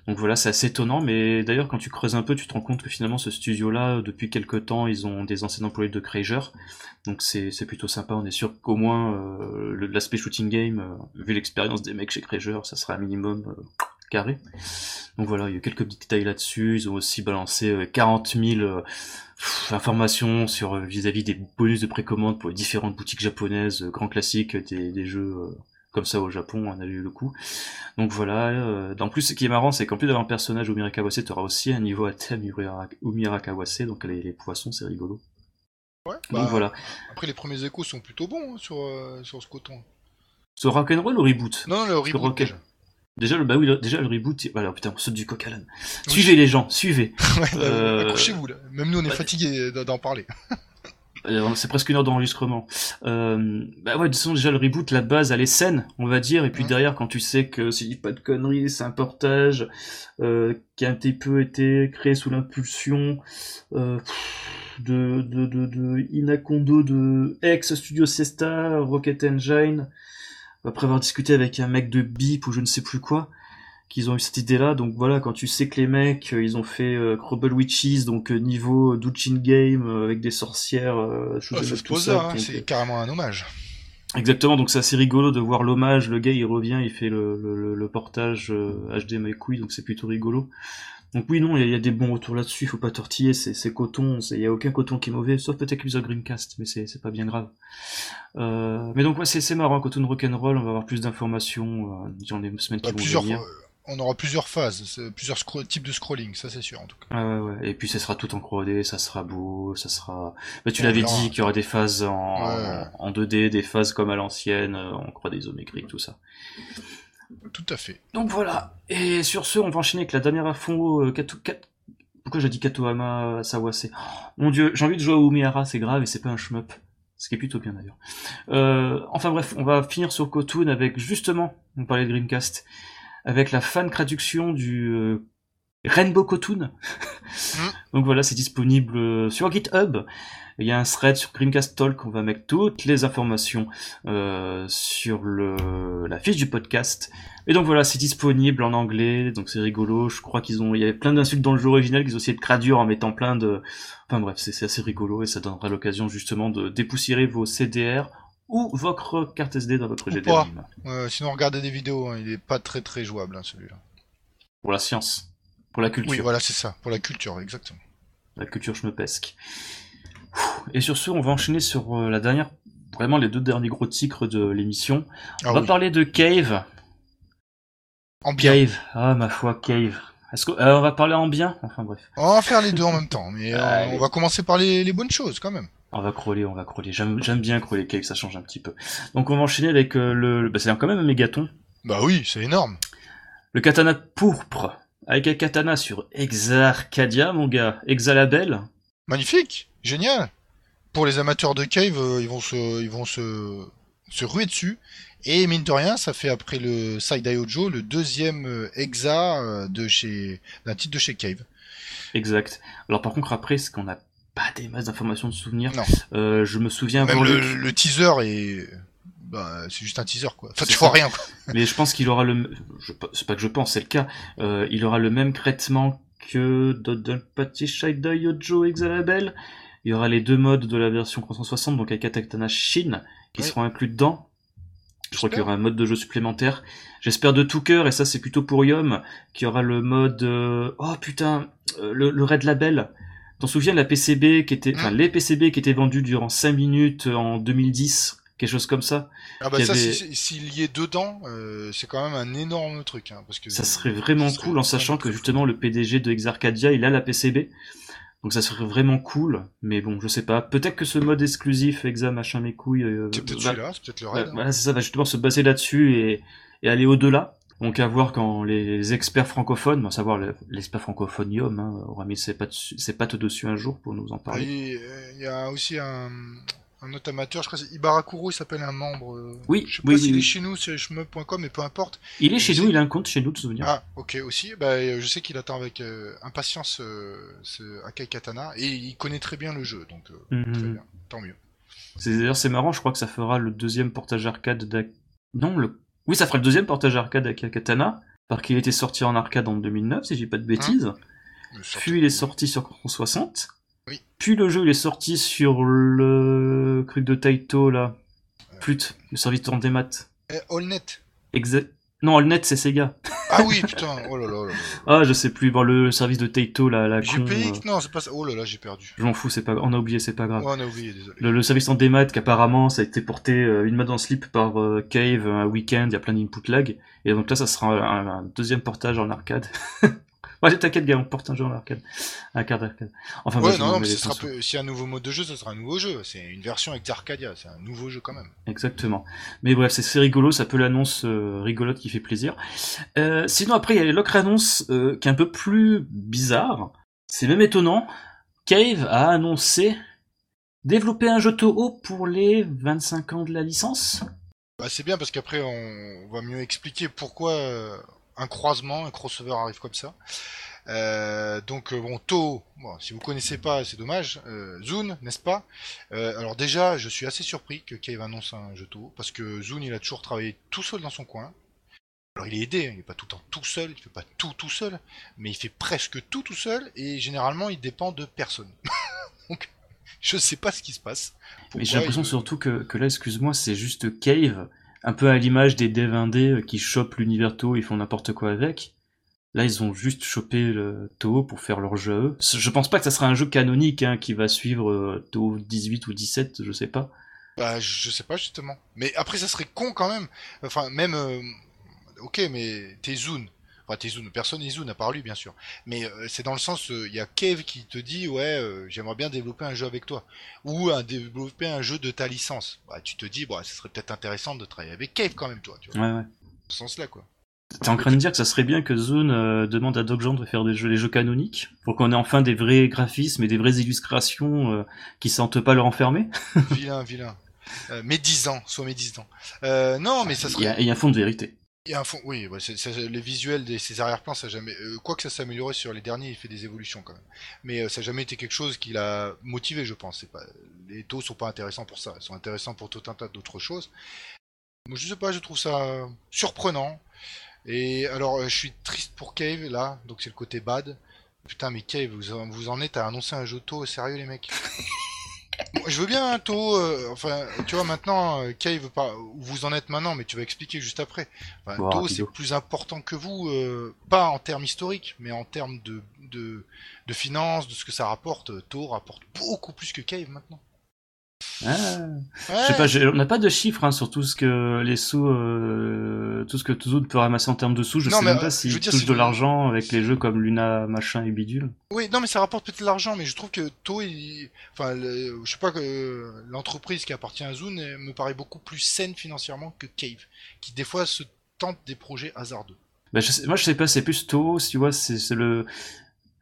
Donc voilà, c'est assez étonnant, mais d'ailleurs quand tu creuses un peu, tu te rends compte que finalement ce studio-là, depuis quelques temps, ils ont des anciens employés de Krager, donc c'est plutôt sympa. On est sûr qu'au moins euh, l'aspect shooting game, euh, vu l'expérience des mecs chez Krager, ça sera un minimum euh, carré. Donc voilà, il y a quelques petits détails là-dessus. Ils ont aussi balancé euh, 40 000 euh, pff, informations sur vis-à-vis des bonus de précommande pour les différentes boutiques japonaises, grands classiques des, des jeux. Comme ça au Japon, on a eu le coup. Donc voilà, euh, en plus ce qui est marrant, c'est qu'en plus d'avoir un personnage Umira Kawase, tu auras aussi un niveau à thème Umira- Kawase, donc les, les poissons, c'est rigolo. Ouais, Donc bah, voilà. Après, les premiers échos sont plutôt bons hein, sur, euh, sur ce coton. Ce Rock'n'Roll ou Reboot? Non, le reboot, Rocket. déjà. Déjà le bah oui, le- déjà le reboot, voilà putain, on saute du coq à l'âne. Oui. Suivez les gens, suivez. Ouais, bah, Euh, accrochez-vous, là. Même nous, on est ouais. fatigués d'en parler. Euh, C'est presque une heure d'enregistrement. Euh, bah ouais, de toute façon, déjà le reboot, la base, elle est saine, on va dire, et puis derrière, quand tu sais que si je dis pas de conneries, c'est un portage euh, qui a un petit peu été créé sous l'impulsion euh, de, de, de, de Inacondo de ex Studio Sesta, Rocket Engine, après avoir discuté avec un mec de Beep ou je ne sais plus quoi, qu'ils ont eu cette idée-là. Donc voilà, quand tu sais que les mecs, euh, ils ont fait euh, Crumble Witches, donc euh, niveau Douchin Game euh, avec des sorcières, euh, up, se tout ça, là, hein, donc, c'est euh, carrément un hommage. Exactement, donc c'est assez rigolo de voir l'hommage. Le gars, il revient, il fait le, le, le- portage euh, HDMI couille, donc c'est plutôt rigolo. Donc oui, non, il y, y a des bons retours là-dessus, il faut pas tortiller, c'est c'est coton, c'est- il y a aucun coton qui est mauvais, sauf peut-être l'épisode Greencast, mais c'est c'est pas bien grave. Euh, mais donc ouais, c'est c'est marrant, coton rock'n'roll, on va avoir plus d'informations euh, dans les semaines qui Bah, vont venir. On aura plusieurs phases, plusieurs types de scrolling, ça c'est sûr en tout cas. Ah ouais, ouais. Et puis ça sera tout en 3D, ça sera beau, ça sera. Bah, tu l'avais dit qu'il y aura des phases en, Ouais. en 2D, des phases comme à l'ancienne, euh, en 3D isométrique, tout ça. Tout à fait. Donc voilà. Et sur ce, on va enchaîner avec la dernière info. Euh, Kato- Kat- Pourquoi j'ai dit Katohama Sawase Oh, Mon dieu, j'ai envie de jouer à Umihara, c'est grave et c'est pas un shmup. Ce qui est plutôt bien d'ailleurs. Euh, enfin bref, on va finir sur Kotoon avec justement, on parlait de Dreamcast, avec la fan traduction du euh, Rainbow Kotoon. Donc voilà, c'est disponible euh, sur GitHub. Il y a un thread sur Dreamcast Talk, on va mettre toutes les informations euh, sur le, la fiche du podcast. Et donc voilà, c'est disponible en anglais, donc c'est rigolo. Je crois qu'ils ont, il y avait plein d'insultes dans le jeu original qu'ils ont essayé de traduire en mettant plein de, enfin bref, c'est assez rigolo et ça donnera l'occasion justement de dépoussiérer vos CDR ou votre carte SD dans votre GDRIM. Euh, sinon, regardez des vidéos, hein, il est pas très très jouable hein, celui-là. Pour la science, pour la culture. Oui, voilà, c'est ça, pour la culture, exactement. La culture schmeupesque. Et sur ce, on va enchaîner sur euh, la dernière, vraiment les deux derniers gros titres de l'émission. Ah on va oui. parler de Cave. En bien. Cave, ah ma foi, Cave. Est-ce que, euh, on va parler en bien? Enfin bref, On va faire les deux en même temps, mais euh, on va commencer par les, les bonnes choses quand même. On va crawler, on va crawler. J'aime j'aime bien crawler Cave, ça change un petit peu. Donc on va enchaîner avec euh, le, bah, c'est quand même un mégaton. Bah oui, c'est énorme. Le katana pourpre. Avec un katana sur Exarcadia, mon gars. Exalabel. Magnifique, génial. Pour les amateurs de cave, euh, ils vont se, ils vont se, se ruer dessus. Et mine de rien, ça fait après le Side Ojo le deuxième euh, exa de chez, d'un titre de chez Cave. Exact. Alors par contre après, c'est qu'on n'a pas des masses d'informations de souvenirs. Non. Euh, je me souviens Même le, teaser est, bah, c'est juste un teaser quoi. Enfin, tu vois ça. rien quoi. Mais je pense qu'il aura le, je, c'est pas que je pense, c'est le cas, euh, il aura le même traitement que Dodonpachi Shaidai Yojo Exalabel. Il y aura les deux modes de la version 360, donc avec Katakatana Shin, qui seront inclus dedans. Je crois qu'il y aura un mode de jeu supplémentaire. J'espère de tout cœur, et ça c'est plutôt pour Yom, qu'il y aura le mode, euh, oh putain, le, le Red Label. T'en souviens la PCB qui était, enfin Hmm. les PCB qui étaient vendus durant 5 minutes en 2010, quelque chose comme ça? Ah bah ça, avait- si- s'il y est dedans, euh, c'est quand même un énorme truc, hein, parce que Ça serait vraiment ça serait cool en sachant que justement le PDG de Exarcadia il a la PCB. Donc ça serait vraiment cool, mais bon, je sais pas. Peut-être que ce mode exclusif Exa machin mes couilles euh, c'est peut-être va- celui-là, c'est peut-être le hein. voilà, c'est ça, va justement se baser là-dessus et, et aller au-delà. Donc à voir quand les experts francophones, à savoir le- l'expert francophone Yom, hein, aura mis ses pattes, dessus- ses pattes dessus un jour pour nous en parler. Il euh, il y a aussi un, un autre amateur, je crois que c'est Ibarakuro, il s'appelle un membre. euh, Oui, Je sais oui, pas s'il oui, est oui. chez nous, c'est shmup.com, mais peu importe. Il est chez nous, il a un compte chez nous de souvenir. Ah, ok, aussi. Bah, euh, je sais qu'il attend avec euh, impatience euh, ce Akai Katana, et il connaît très bien le jeu, donc euh, Mhm. très bien, tant mieux. D'ailleurs c'est marrant, je crois que ça fera le deuxième portage arcade d'Ak... Non, le... Oui, ça fera le deuxième portage arcade d'Akia Katana, parce qu'il était sorti en arcade en 2009, si j'ai pas de bêtises. Mais surtout- Puis il est sorti sur 360. Oui. Puis le jeu il est sorti sur le truc de Taito là. Plut, le service de démat. Eh, Allnet. Exact. Non, Allnet c'est Sega. Ah oui, putain, oh là là là là. Ah, je sais plus. Bon, le service de Taito là, la con. GPX, euh, non, c'est pas ça. Oh là là, j'ai perdu. Je m'en fous, c'est pas. On a oublié, c'est pas grave. Oh, on a oublié, désolé. Le, le service en démat qu'apparemment ça a été porté euh, une main dans le slip par euh, Cave un week-end, il y a plein d'input lag. Et donc là ça sera un, un deuxième portage en arcade. ouais, t'inquiète gars, on porte un jeu en arcade. Un carte d'arcade. Enfin, Ouais, non, on non, mais les ce sera peu- a un nouveau mode de jeu, ce sera un nouveau jeu. C'est une version avec Arcadia, c'est un nouveau jeu quand même. Exactement. Mais bref, c'est rigolo, ça peut l'annonce euh, rigolote qui fait plaisir. Euh, sinon après, il y a l'autre annonce euh, qui est un peu plus bizarre. C'est même étonnant. Cave a annoncé développer un jeu Toho pour les 25 ans de la licence. Bah, c'est bien parce qu'après on va mieux expliquer pourquoi un croisement, un crossover arrive comme ça. Euh, donc euh, bon, Toho, bon, si vous connaissez pas, c'est dommage. Euh, Zune, n'est-ce pas? Euh, Alors déjà, je suis assez surpris que Cave annonce un jeu Toho parce que Zune, il a toujours travaillé tout seul dans son coin. Alors il est aidé, hein, il est pas tout le temps tout seul, il fait pas tout tout seul, mais il fait presque tout tout seul et généralement il dépend de personne. donc je sais pas ce qui se passe. Mais j'ai l'impression il- surtout que, que là, excuse-moi, c'est juste Cave, un peu à l'image des dev indés euh, qui chopent l'univers Toho, ils font n'importe quoi avec. Là, ils ont juste chopé le Toho pour faire leur jeu. Je pense pas que ça sera un jeu canonique hein, qui va suivre euh, Toho 18 ou 17, je sais pas. Bah, je sais pas justement. Mais après, ça serait con quand même. Enfin, même. euh, Ok, mais t'es Zune. Personne n'est Zune à part lui, bien sûr. Mais euh, c'est dans le sens, il y a Cave qui te dit, ouais, euh, j'aimerais bien développer un jeu avec toi. Ou un, développer un jeu de ta licence. Bah, tu te dis, bah, ce serait peut-être intéressant de travailler avec Cave quand même, toi. Tu vois, Ouais, ouais. dans ce sens-là, quoi. T'es en train de dire que ça serait bien que Zone euh, demande à Dogjand de faire des jeux, les jeux canoniques pour qu'on ait enfin des vrais graphismes et des vraies illustrations euh, qui sentent pas leur enfermer? Vilain, vilain. Euh, médisant, soit médisant. Euh, non, mais ça Il y, serait. il y a un fond de vérité. Oui, c'est- les visuels de ces arrière-plans, ça jamais. Euh, quoi que ça s'est amélioré sur les derniers, il fait des évolutions quand même. Mais euh, ça n'a jamais été quelque chose qui l'a motivé, je pense. Les taux sont pas intéressants pour ça. Ils sont intéressants pour tout un tas d'autres choses. Moi, je sais pas, je trouve ça surprenant. Et alors, euh, je suis triste pour Cave là, donc c'est le côté bad. Putain, mais Cave, vous en, vous en êtes à annoncer un jeu taux, sérieux les mecs Je veux bien un taux, euh, enfin, tu vois, maintenant, euh, Cave, pas, où vous en êtes maintenant, mais tu vas expliquer juste après. Enfin, Bon, c'est plus important que vous, euh, pas en termes historiques, mais en termes de, de, de finances, de ce que ça rapporte. euh, Tau rapporte beaucoup plus que Cave maintenant. Ah. Je sais pas, j'ai- on n'a pas de chiffres hein, sur tout ce que les sous, euh, tout ce que Zone peut ramasser en termes de sous. Je Non, sais même euh, pas je s'il dire, touche de l'argent avec les jeux comme Luna, machin et bidule. Oui, non, mais ça rapporte peut-être de l'argent, mais je trouve que Tau, il... enfin, le- je sais pas que l'entreprise qui appartient à Zune euh, me paraît beaucoup plus saine financièrement que Cave, qui des fois se tente des projets hasardeux. Bah, je sais, moi je sais pas, c'est plus tôt, tu vois, c'est le,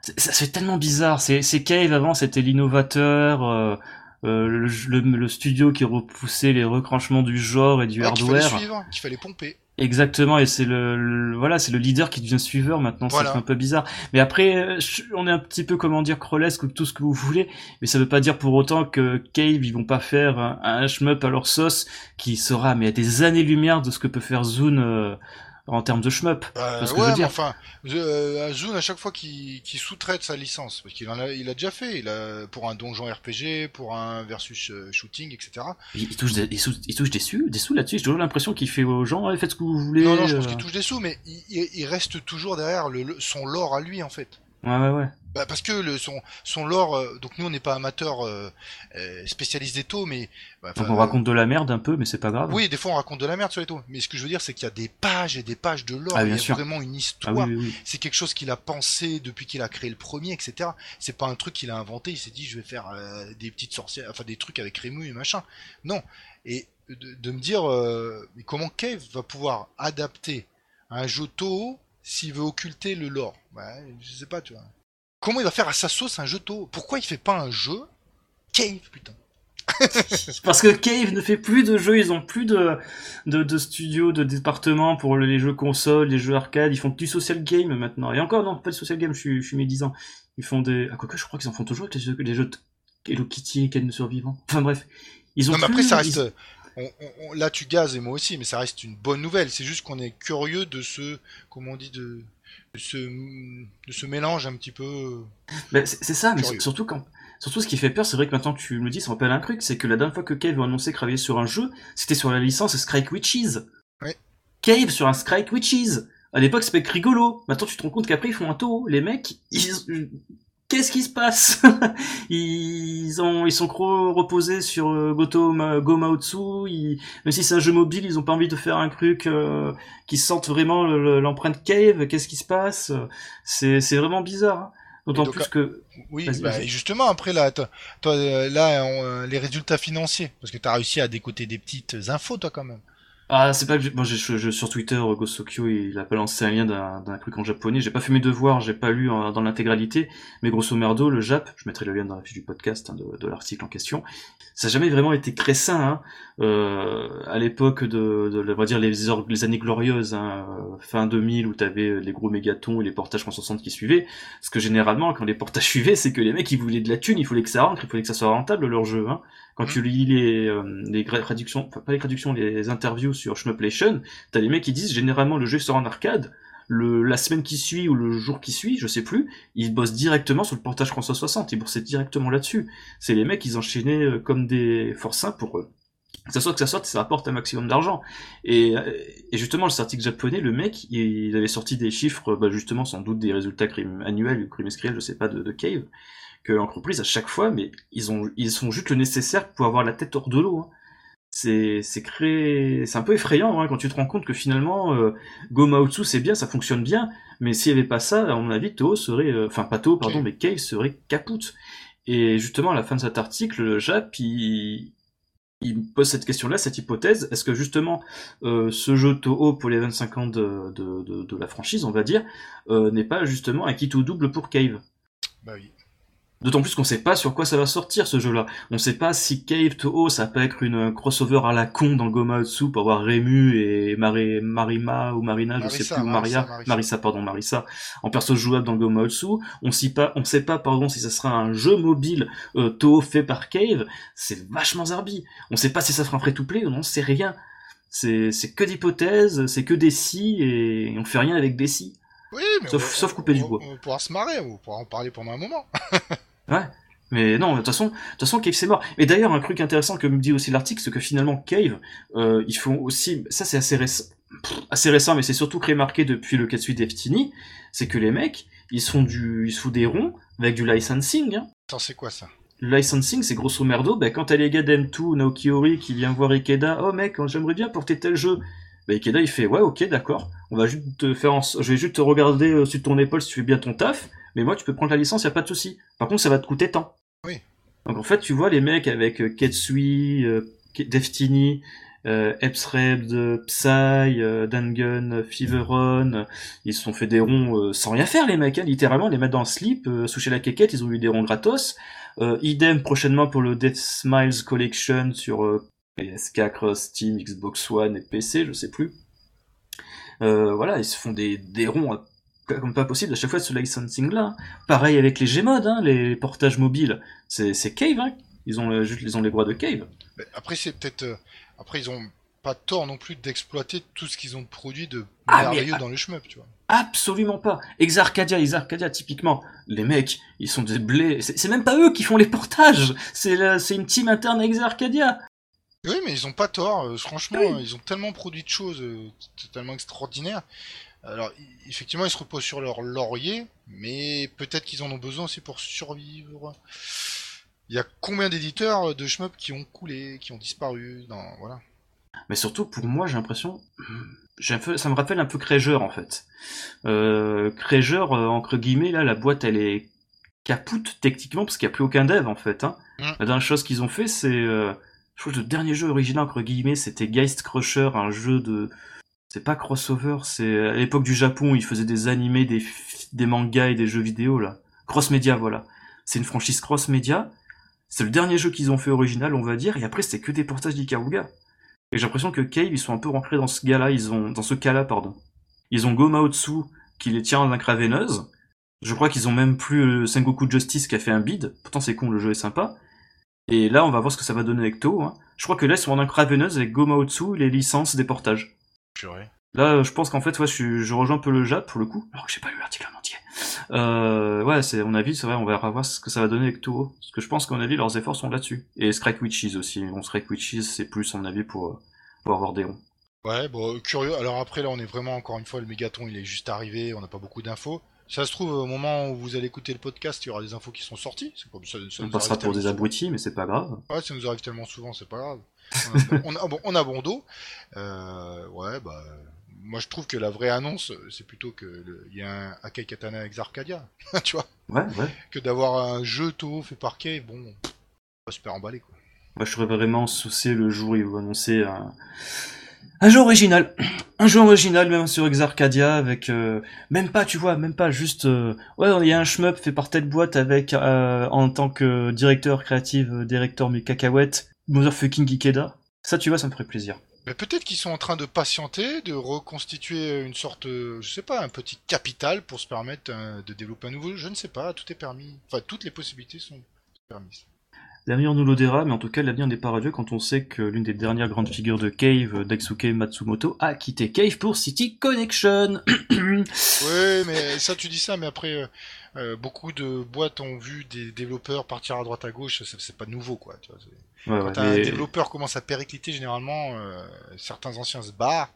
c'est- ça fait tellement bizarre. C'est c'est Cave avant, c'était l'innovateur, euh, euh, le, le, le studio qui repoussait les retranchements du genre et du Ouais, qu'il fallait hardware. qu'il fallait pomper. Exactement, et c'est le, le- voilà, c'est le leader qui devient suiveur maintenant. Voilà. Fait un peu bizarre. Mais après, euh, on est un petit peu comment dire crolesque ou tout ce que vous voulez, mais ça veut pas dire pour autant que Cave ils vont pas faire un, un shmup à leur sauce qui sera mais à des années-lumière de ce que peut faire Zune euh, en termes de shmup. Euh, C'est ce que je veux dire. enfin, euh, Zune à chaque fois qu'il sous-traite sa licence, parce qu'il a, il a déjà fait, il a pour un donjon RPG, pour un versus euh, shooting, etc. Il, il touche des, il, sou- il touche des sous, des sous là-dessus. J'ai toujours l'impression qu'il fait aux gens, faites ce que vous voulez. Non, non, je pense euh. qu'il touche des sous, mais il, il- il reste toujours derrière le, le- son lore à lui en fait. Ouais, ouais, ouais. Bah, parce que le, son, son lore, euh, donc nous on n'est pas amateurs euh, euh, spécialistes des taux, mais bah, Donc on raconte de la merde un peu, mais c'est pas grave. Oui, des fois on raconte de la merde sur les taux. Mais ce que je veux dire, c'est qu'il y a des pages et des pages de lore. Ah, il y a sûr. vraiment une Ah histoire. oui, oui, oui. C'est quelque chose qu'il a pensé depuis qu'il a créé le premier, etc. C'est pas un truc qu'il a inventé. Il s'est dit, je vais faire euh, des petites sorcières, enfin des trucs avec Rému et machin. Non. Et de, de me dire, mais comment Cave va pouvoir adapter un jeu Toho s'il veut occulter le lore bah, Je sais pas, tu vois. Comment il va faire à sa sauce un jeu Toho Pourquoi il fait pas un jeu Cave, putain? Parce que Cave ne fait plus de jeux, ils ont plus de, de, de studios, de départements pour les jeux consoles, les jeux arcade, ils font du social game maintenant. Et encore, non, pas de social game, je suis, je suis médisant. Ils font des... Ah, quoique, je crois qu'ils en font toujours avec les jeux, les jeux de Hello Kitty et Ken le Survivant. Enfin bref. Ils ont Non, mais plus- après, ça reste. On- on- là, tu gazes et moi aussi, mais ça reste une bonne nouvelle. C'est juste qu'on est curieux de ce. Comment on dit de, de ce, de ce mélange un petit peu. Ben, c'est ça, mais surtout quand, surtout ce qui fait peur, c'est vrai que maintenant tu me le dis, ça me rappelle un truc, c'est que la dernière fois que Cave a annoncé travailler sur un jeu, c'était sur la licence Strike Witches. Ouais. Cave sur un Strike Witches. À l'époque, c'était rigolo. Maintenant, tu te rends compte qu'après, ils font un taux. Les mecs, ils, qu'est-ce qui se passe? ils ont, ils sont trop reposés sur euh, Goto Ma- Go Maotsu. Ils, même si c'est un jeu mobile, ils ont pas envie de faire un truc, euh, qui sente vraiment le- le- l'empreinte Cave. Qu'est-ce qui se passe? C'est, c'est vraiment bizarre. hein. D'autant plus que, Oui, bah, et justement, après, là, toi, toi, euh, là on, les résultats financiers. Parce que t'as réussi à décoter des petites infos, toi, quand même. Ah, c'est pas que j'ai- je, je- sur Twitter, euh, Gosokyo, il a pas lancé un lien d'un truc en japonais. J'ai pas fait mes devoirs, j'ai pas lu en- dans l'intégralité, mais grosso merdo, le Jap, je mettrai le lien dans la fiche du podcast hein, de, de l'article en question. Ça a jamais vraiment été très sain, hein. Euh, à l'époque de, de, on va dire les, les années glorieuses, hein, euh, fin 2000 où t'avais les gros mégatons et les portages 360 qui suivaient. Parce que généralement, quand les portages suivaient, c'est que les mecs ils voulaient de la thune, il fallait que ça rentre, il fallait que ça soit rentable leur jeu. Hein. Quand tu lis les, euh, les traductions, enfin pas les traductions, les interviews sur Shmuplation, t'as les mecs qui disent généralement le jeu sort en arcade, le, la semaine qui suit ou le jour qui suit, je sais plus, ils bossent directement sur le portage 360, ils boursaient directement là-dessus. C'est les mecs, ils enchaînaient euh, comme des forçats pour euh, que ça soit que ça sorte, ça rapporte un maximum d'argent. Et, et justement, le article japonais, le mec, il, avait sorti des chiffres, bah justement, sans doute des résultats crime annuels ou trimestriels, je sais pas, de, de Cave, que l'entreprise, à chaque fois, mais ils ont, ils sont juste le nécessaire pour avoir la tête hors de l'eau. hein. C'est, c'est créé, c'est un peu effrayant hein, quand tu te rends compte que finalement, euh, Go Maotsu c'est bien, ça fonctionne bien, mais s'il y avait pas ça, à mon avis, Toho serait, euh, enfin pas Toho, pardon, mais Cave serait capoute. Et justement, à la fin de cet article, le Jap, il, il pose cette question-là, cette hypothèse. Est-ce que justement euh, ce jeu Toho pour les 25 ans de la franchise, on va dire, euh, n'est pas justement un kit ou double pour Cave? Bah oui. D'autant plus qu'on sait pas sur quoi ça va sortir ce jeu-là. On sait pas si Cave Toho ça peut être une crossover à la con dans Gomaotsu pour avoir Rému et Mari- Marima ou Marina, je sais Marissa, plus, ou Marissa, Maria, Marissa. Marissa, pardon, Marissa, en perso jouable dans Gomaotsu. On sait pas, on sait pas, pardon, si ça sera un jeu mobile euh, Toho fait par Cave. C'est vachement zarbi. On sait pas si ça sera un free-to-play ou non, c'est rien. C'est, que d'hypothèses, c'est que des si et on fait rien avec des si. Oui, mais Sauf- on sauf couper du bois. On pouvoir se marrer, on pourra en parler pendant un moment. Ouais. Mais non, de toute façon, de toute façon, Cave c'est mort. Et d'ailleurs, un truc intéressant que me dit aussi l'article, c'est que finalement Cave, euh, ils font aussi, ça c'est assez récent, assez récent, mais c'est surtout remarqué depuis le Katsui Destiny, c'est que les mecs, ils se font du, ils foutent des ronds avec du licensing. Hein. Attends, c'est quoi ça? Le licensing, c'est grosso merdo, ben, quand t'as les gars d'M2, Naoki Ori qui vient voir Ikeda, oh mec, j'aimerais bien porter tel jeu. Ben, Ikeda il fait, ouais, ok, d'accord, on va juste te faire, en... je vais juste te regarder euh, sur ton épaule si tu fais bien ton taf, mais moi tu peux prendre la licence, y a pas de souci. Par contre, ça va te coûter tant. Oui. Donc en fait, tu vois les mecs avec euh, Ketsui, euh, Deftini, euh, Epsrebd, Psy, euh, Dangun, Feveron, euh, ils se sont fait des ronds euh, sans rien faire les mecs, hein, littéralement les mettre dans le slip, euh, soucher la quéquette, ils ont eu des ronds gratos. Euh, idem prochainement pour le Death Smiles Collection sur euh, PSK, Cross, Steam, Xbox One et PC, je sais plus. Euh, voilà, ils se font des, des ronds à- comme pas possible à chaque fois ce licensing là. Pareil avec les Gmod, hein, les portages mobiles. C'est, Cave, hein. Ils ont le- juste, ils ont les droits de Cave. Mais Après, c'est peut-être. euh, Après, ils ont pas tort non plus d'exploiter tout ce qu'ils ont produit de Ah, mais- merveilleux dans le shmup, tu vois. Absolument pas. Exarcadia, Exarcadia, typiquement, les mecs, ils sont des blés. C'est, même pas eux qui font les portages. C'est, c'est une team interne à Exarcadia. Oui, mais ils ont pas tort. euh, franchement, Oui. euh, ils ont tellement produit de choses euh, totalement extraordinaires. Alors, effectivement, ils se reposent sur leur laurier, mais peut-être qu'ils en ont besoin aussi pour survivre. Il y a combien d'éditeurs de shmup qui ont coulé, qui ont disparu dans voilà. Mais surtout, pour moi, j'ai l'impression, un peu- ça me rappelle un peu Crégeur, en fait. Euh, Crégeur, euh, entre guillemets, là, la boîte, elle est capoute, techniquement, parce qu'il n'y a plus aucun dev, en fait, hein. Mm. La dernière chose qu'ils ont fait, c'est, euh, je crois que le dernier jeu original, entre guillemets, c'était Geist Crusher, un jeu de, c'est pas crossover, c'est à l'époque du Japon, ils faisaient des animés, des, mangas et des jeux vidéo, là. Cross Media, voilà. C'est une franchise Cross Media. C'est le dernier jeu qu'ils ont fait original, on va dire, et après, c'est que des portages d'Ikaruga. Et j'ai l'impression que Cave, ils sont un peu rentrés dans ce gars-là, ils ont, dans ce cas-là, pardon. Ils ont Gomaotsu, qui les tient en incraveineuse. Je crois qu'ils ont même plus euh, Sengoku Justice qui a fait un bid. Pourtant, c'est con, le jeu est sympa. Et là, on va voir ce que ça va donner avec Toho. Hein. Je crois que là, ils sont en incraveineuse avec Gomaotsu, les licences des portages. Purée. Là, je pense qu'en fait, ouais, je, suis- je rejoins un peu le Jap pour le coup, alors que j'ai pas lu l'article en entier. Euh, ouais, c'est à mon avis, c'est vrai, on va voir ce que ça va donner avec Toho. Parce que je pense qu'à mon avis, leurs efforts sont là-dessus. Et Strike Witches aussi. Bon, Strike Witches, c'est plus, à mon avis, pour, euh, pour avoir des ronds. Ouais, bon, euh, curieux. Alors après, là, on est vraiment, encore une fois, le mégaton, il est juste arrivé, on n'a pas beaucoup d'infos. Ça se trouve, au moment où vous allez écouter le podcast, il y aura des infos qui sont sorties. Comme ça, ça On passera pour des abrutis, mais c'est pas grave. Ouais, ça nous arrive tellement souvent, c'est pas grave. On a, on a, bon, on a bon dos. Euh, ouais, bah, moi je trouve que la vraie annonce, c'est plutôt que le- il y a un Akai Katana Ex Arcadia, tu vois, Ouais, ouais. que d'avoir un jeu Toho fait par Kay, bon, on va se faire emballer quoi. Moi, je serais vraiment saucé le jour où ils vont annoncer un, un jeu original. Un jeu original, même sur Exarcadia, avec, euh, même pas, tu vois, même pas juste, euh, ouais, il y a un shmup fait par telle boîte avec, euh, en tant que directeur créatif, euh, directeur mais cacahuète, motherfucking Ikeda. Ça, tu vois, ça me ferait plaisir. Mais peut-être qu'ils sont en train de patienter, de reconstituer une sorte, euh, je sais pas, un petit capital pour se permettre euh, de développer un nouveau jeu. Je ne sais pas, tout est permis. Enfin, toutes les possibilités sont permises. L'avenir nous l'audira, mais en tout cas, l'avenir n'est pas radieux quand on sait que l'une des dernières grandes figures de Cave, euh, Daisuke Matsumoto, a quitté Cave pour City Connection. Oui, mais ça, tu dis ça, mais après, euh, euh, beaucoup de boîtes ont vu des développeurs partir à droite à gauche, c'est pas nouveau, quoi. Tu vois, c'est- Ouais, Quand ouais, un mais- développeur commence à péricliter, généralement, euh, certains anciens se barrent,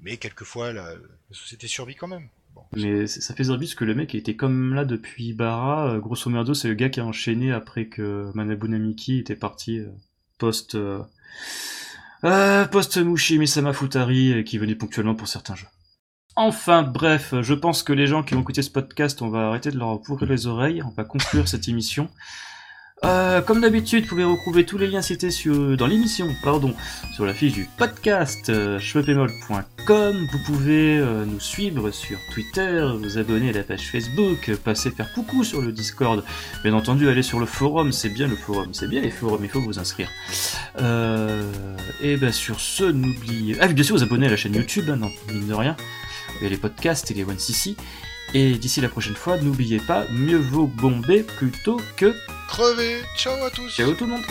mais quelquefois, la, la société survit quand même. Mais ça fait parce que le mec était comme là depuis Bara. euh, grosso merdo, c'est le gars qui a enchaîné après que Manabu Namiki était parti euh, post euh, post Mushi Misama Futari qui venait ponctuellement pour certains jeux. Enfin, bref, je pense que les gens qui vont écouter ce podcast, on va arrêter de leur pourrir les oreilles, on va conclure cette émission. Euh, comme d'habitude, vous pouvez retrouver tous les liens cités sur, dans l'émission, pardon, sur la fiche du podcast euh. Vous pouvez euh, nous suivre sur Twitter, vous abonner à la page Facebook, passer faire coucou sur le Discord. Bien entendu, aller sur le forum, c'est bien le forum, c'est bien les forums, il faut vous inscrire. Euh, et ben sur ce, n'oubliez... Ah, bien sûr, vous abonner à la chaîne YouTube, hein, non, mine de rien. A les podcasts et les One CC. Et d'ici la prochaine fois, n'oubliez pas, mieux vaut bomber plutôt que Crevé. Ciao à tous. Ciao tout le monde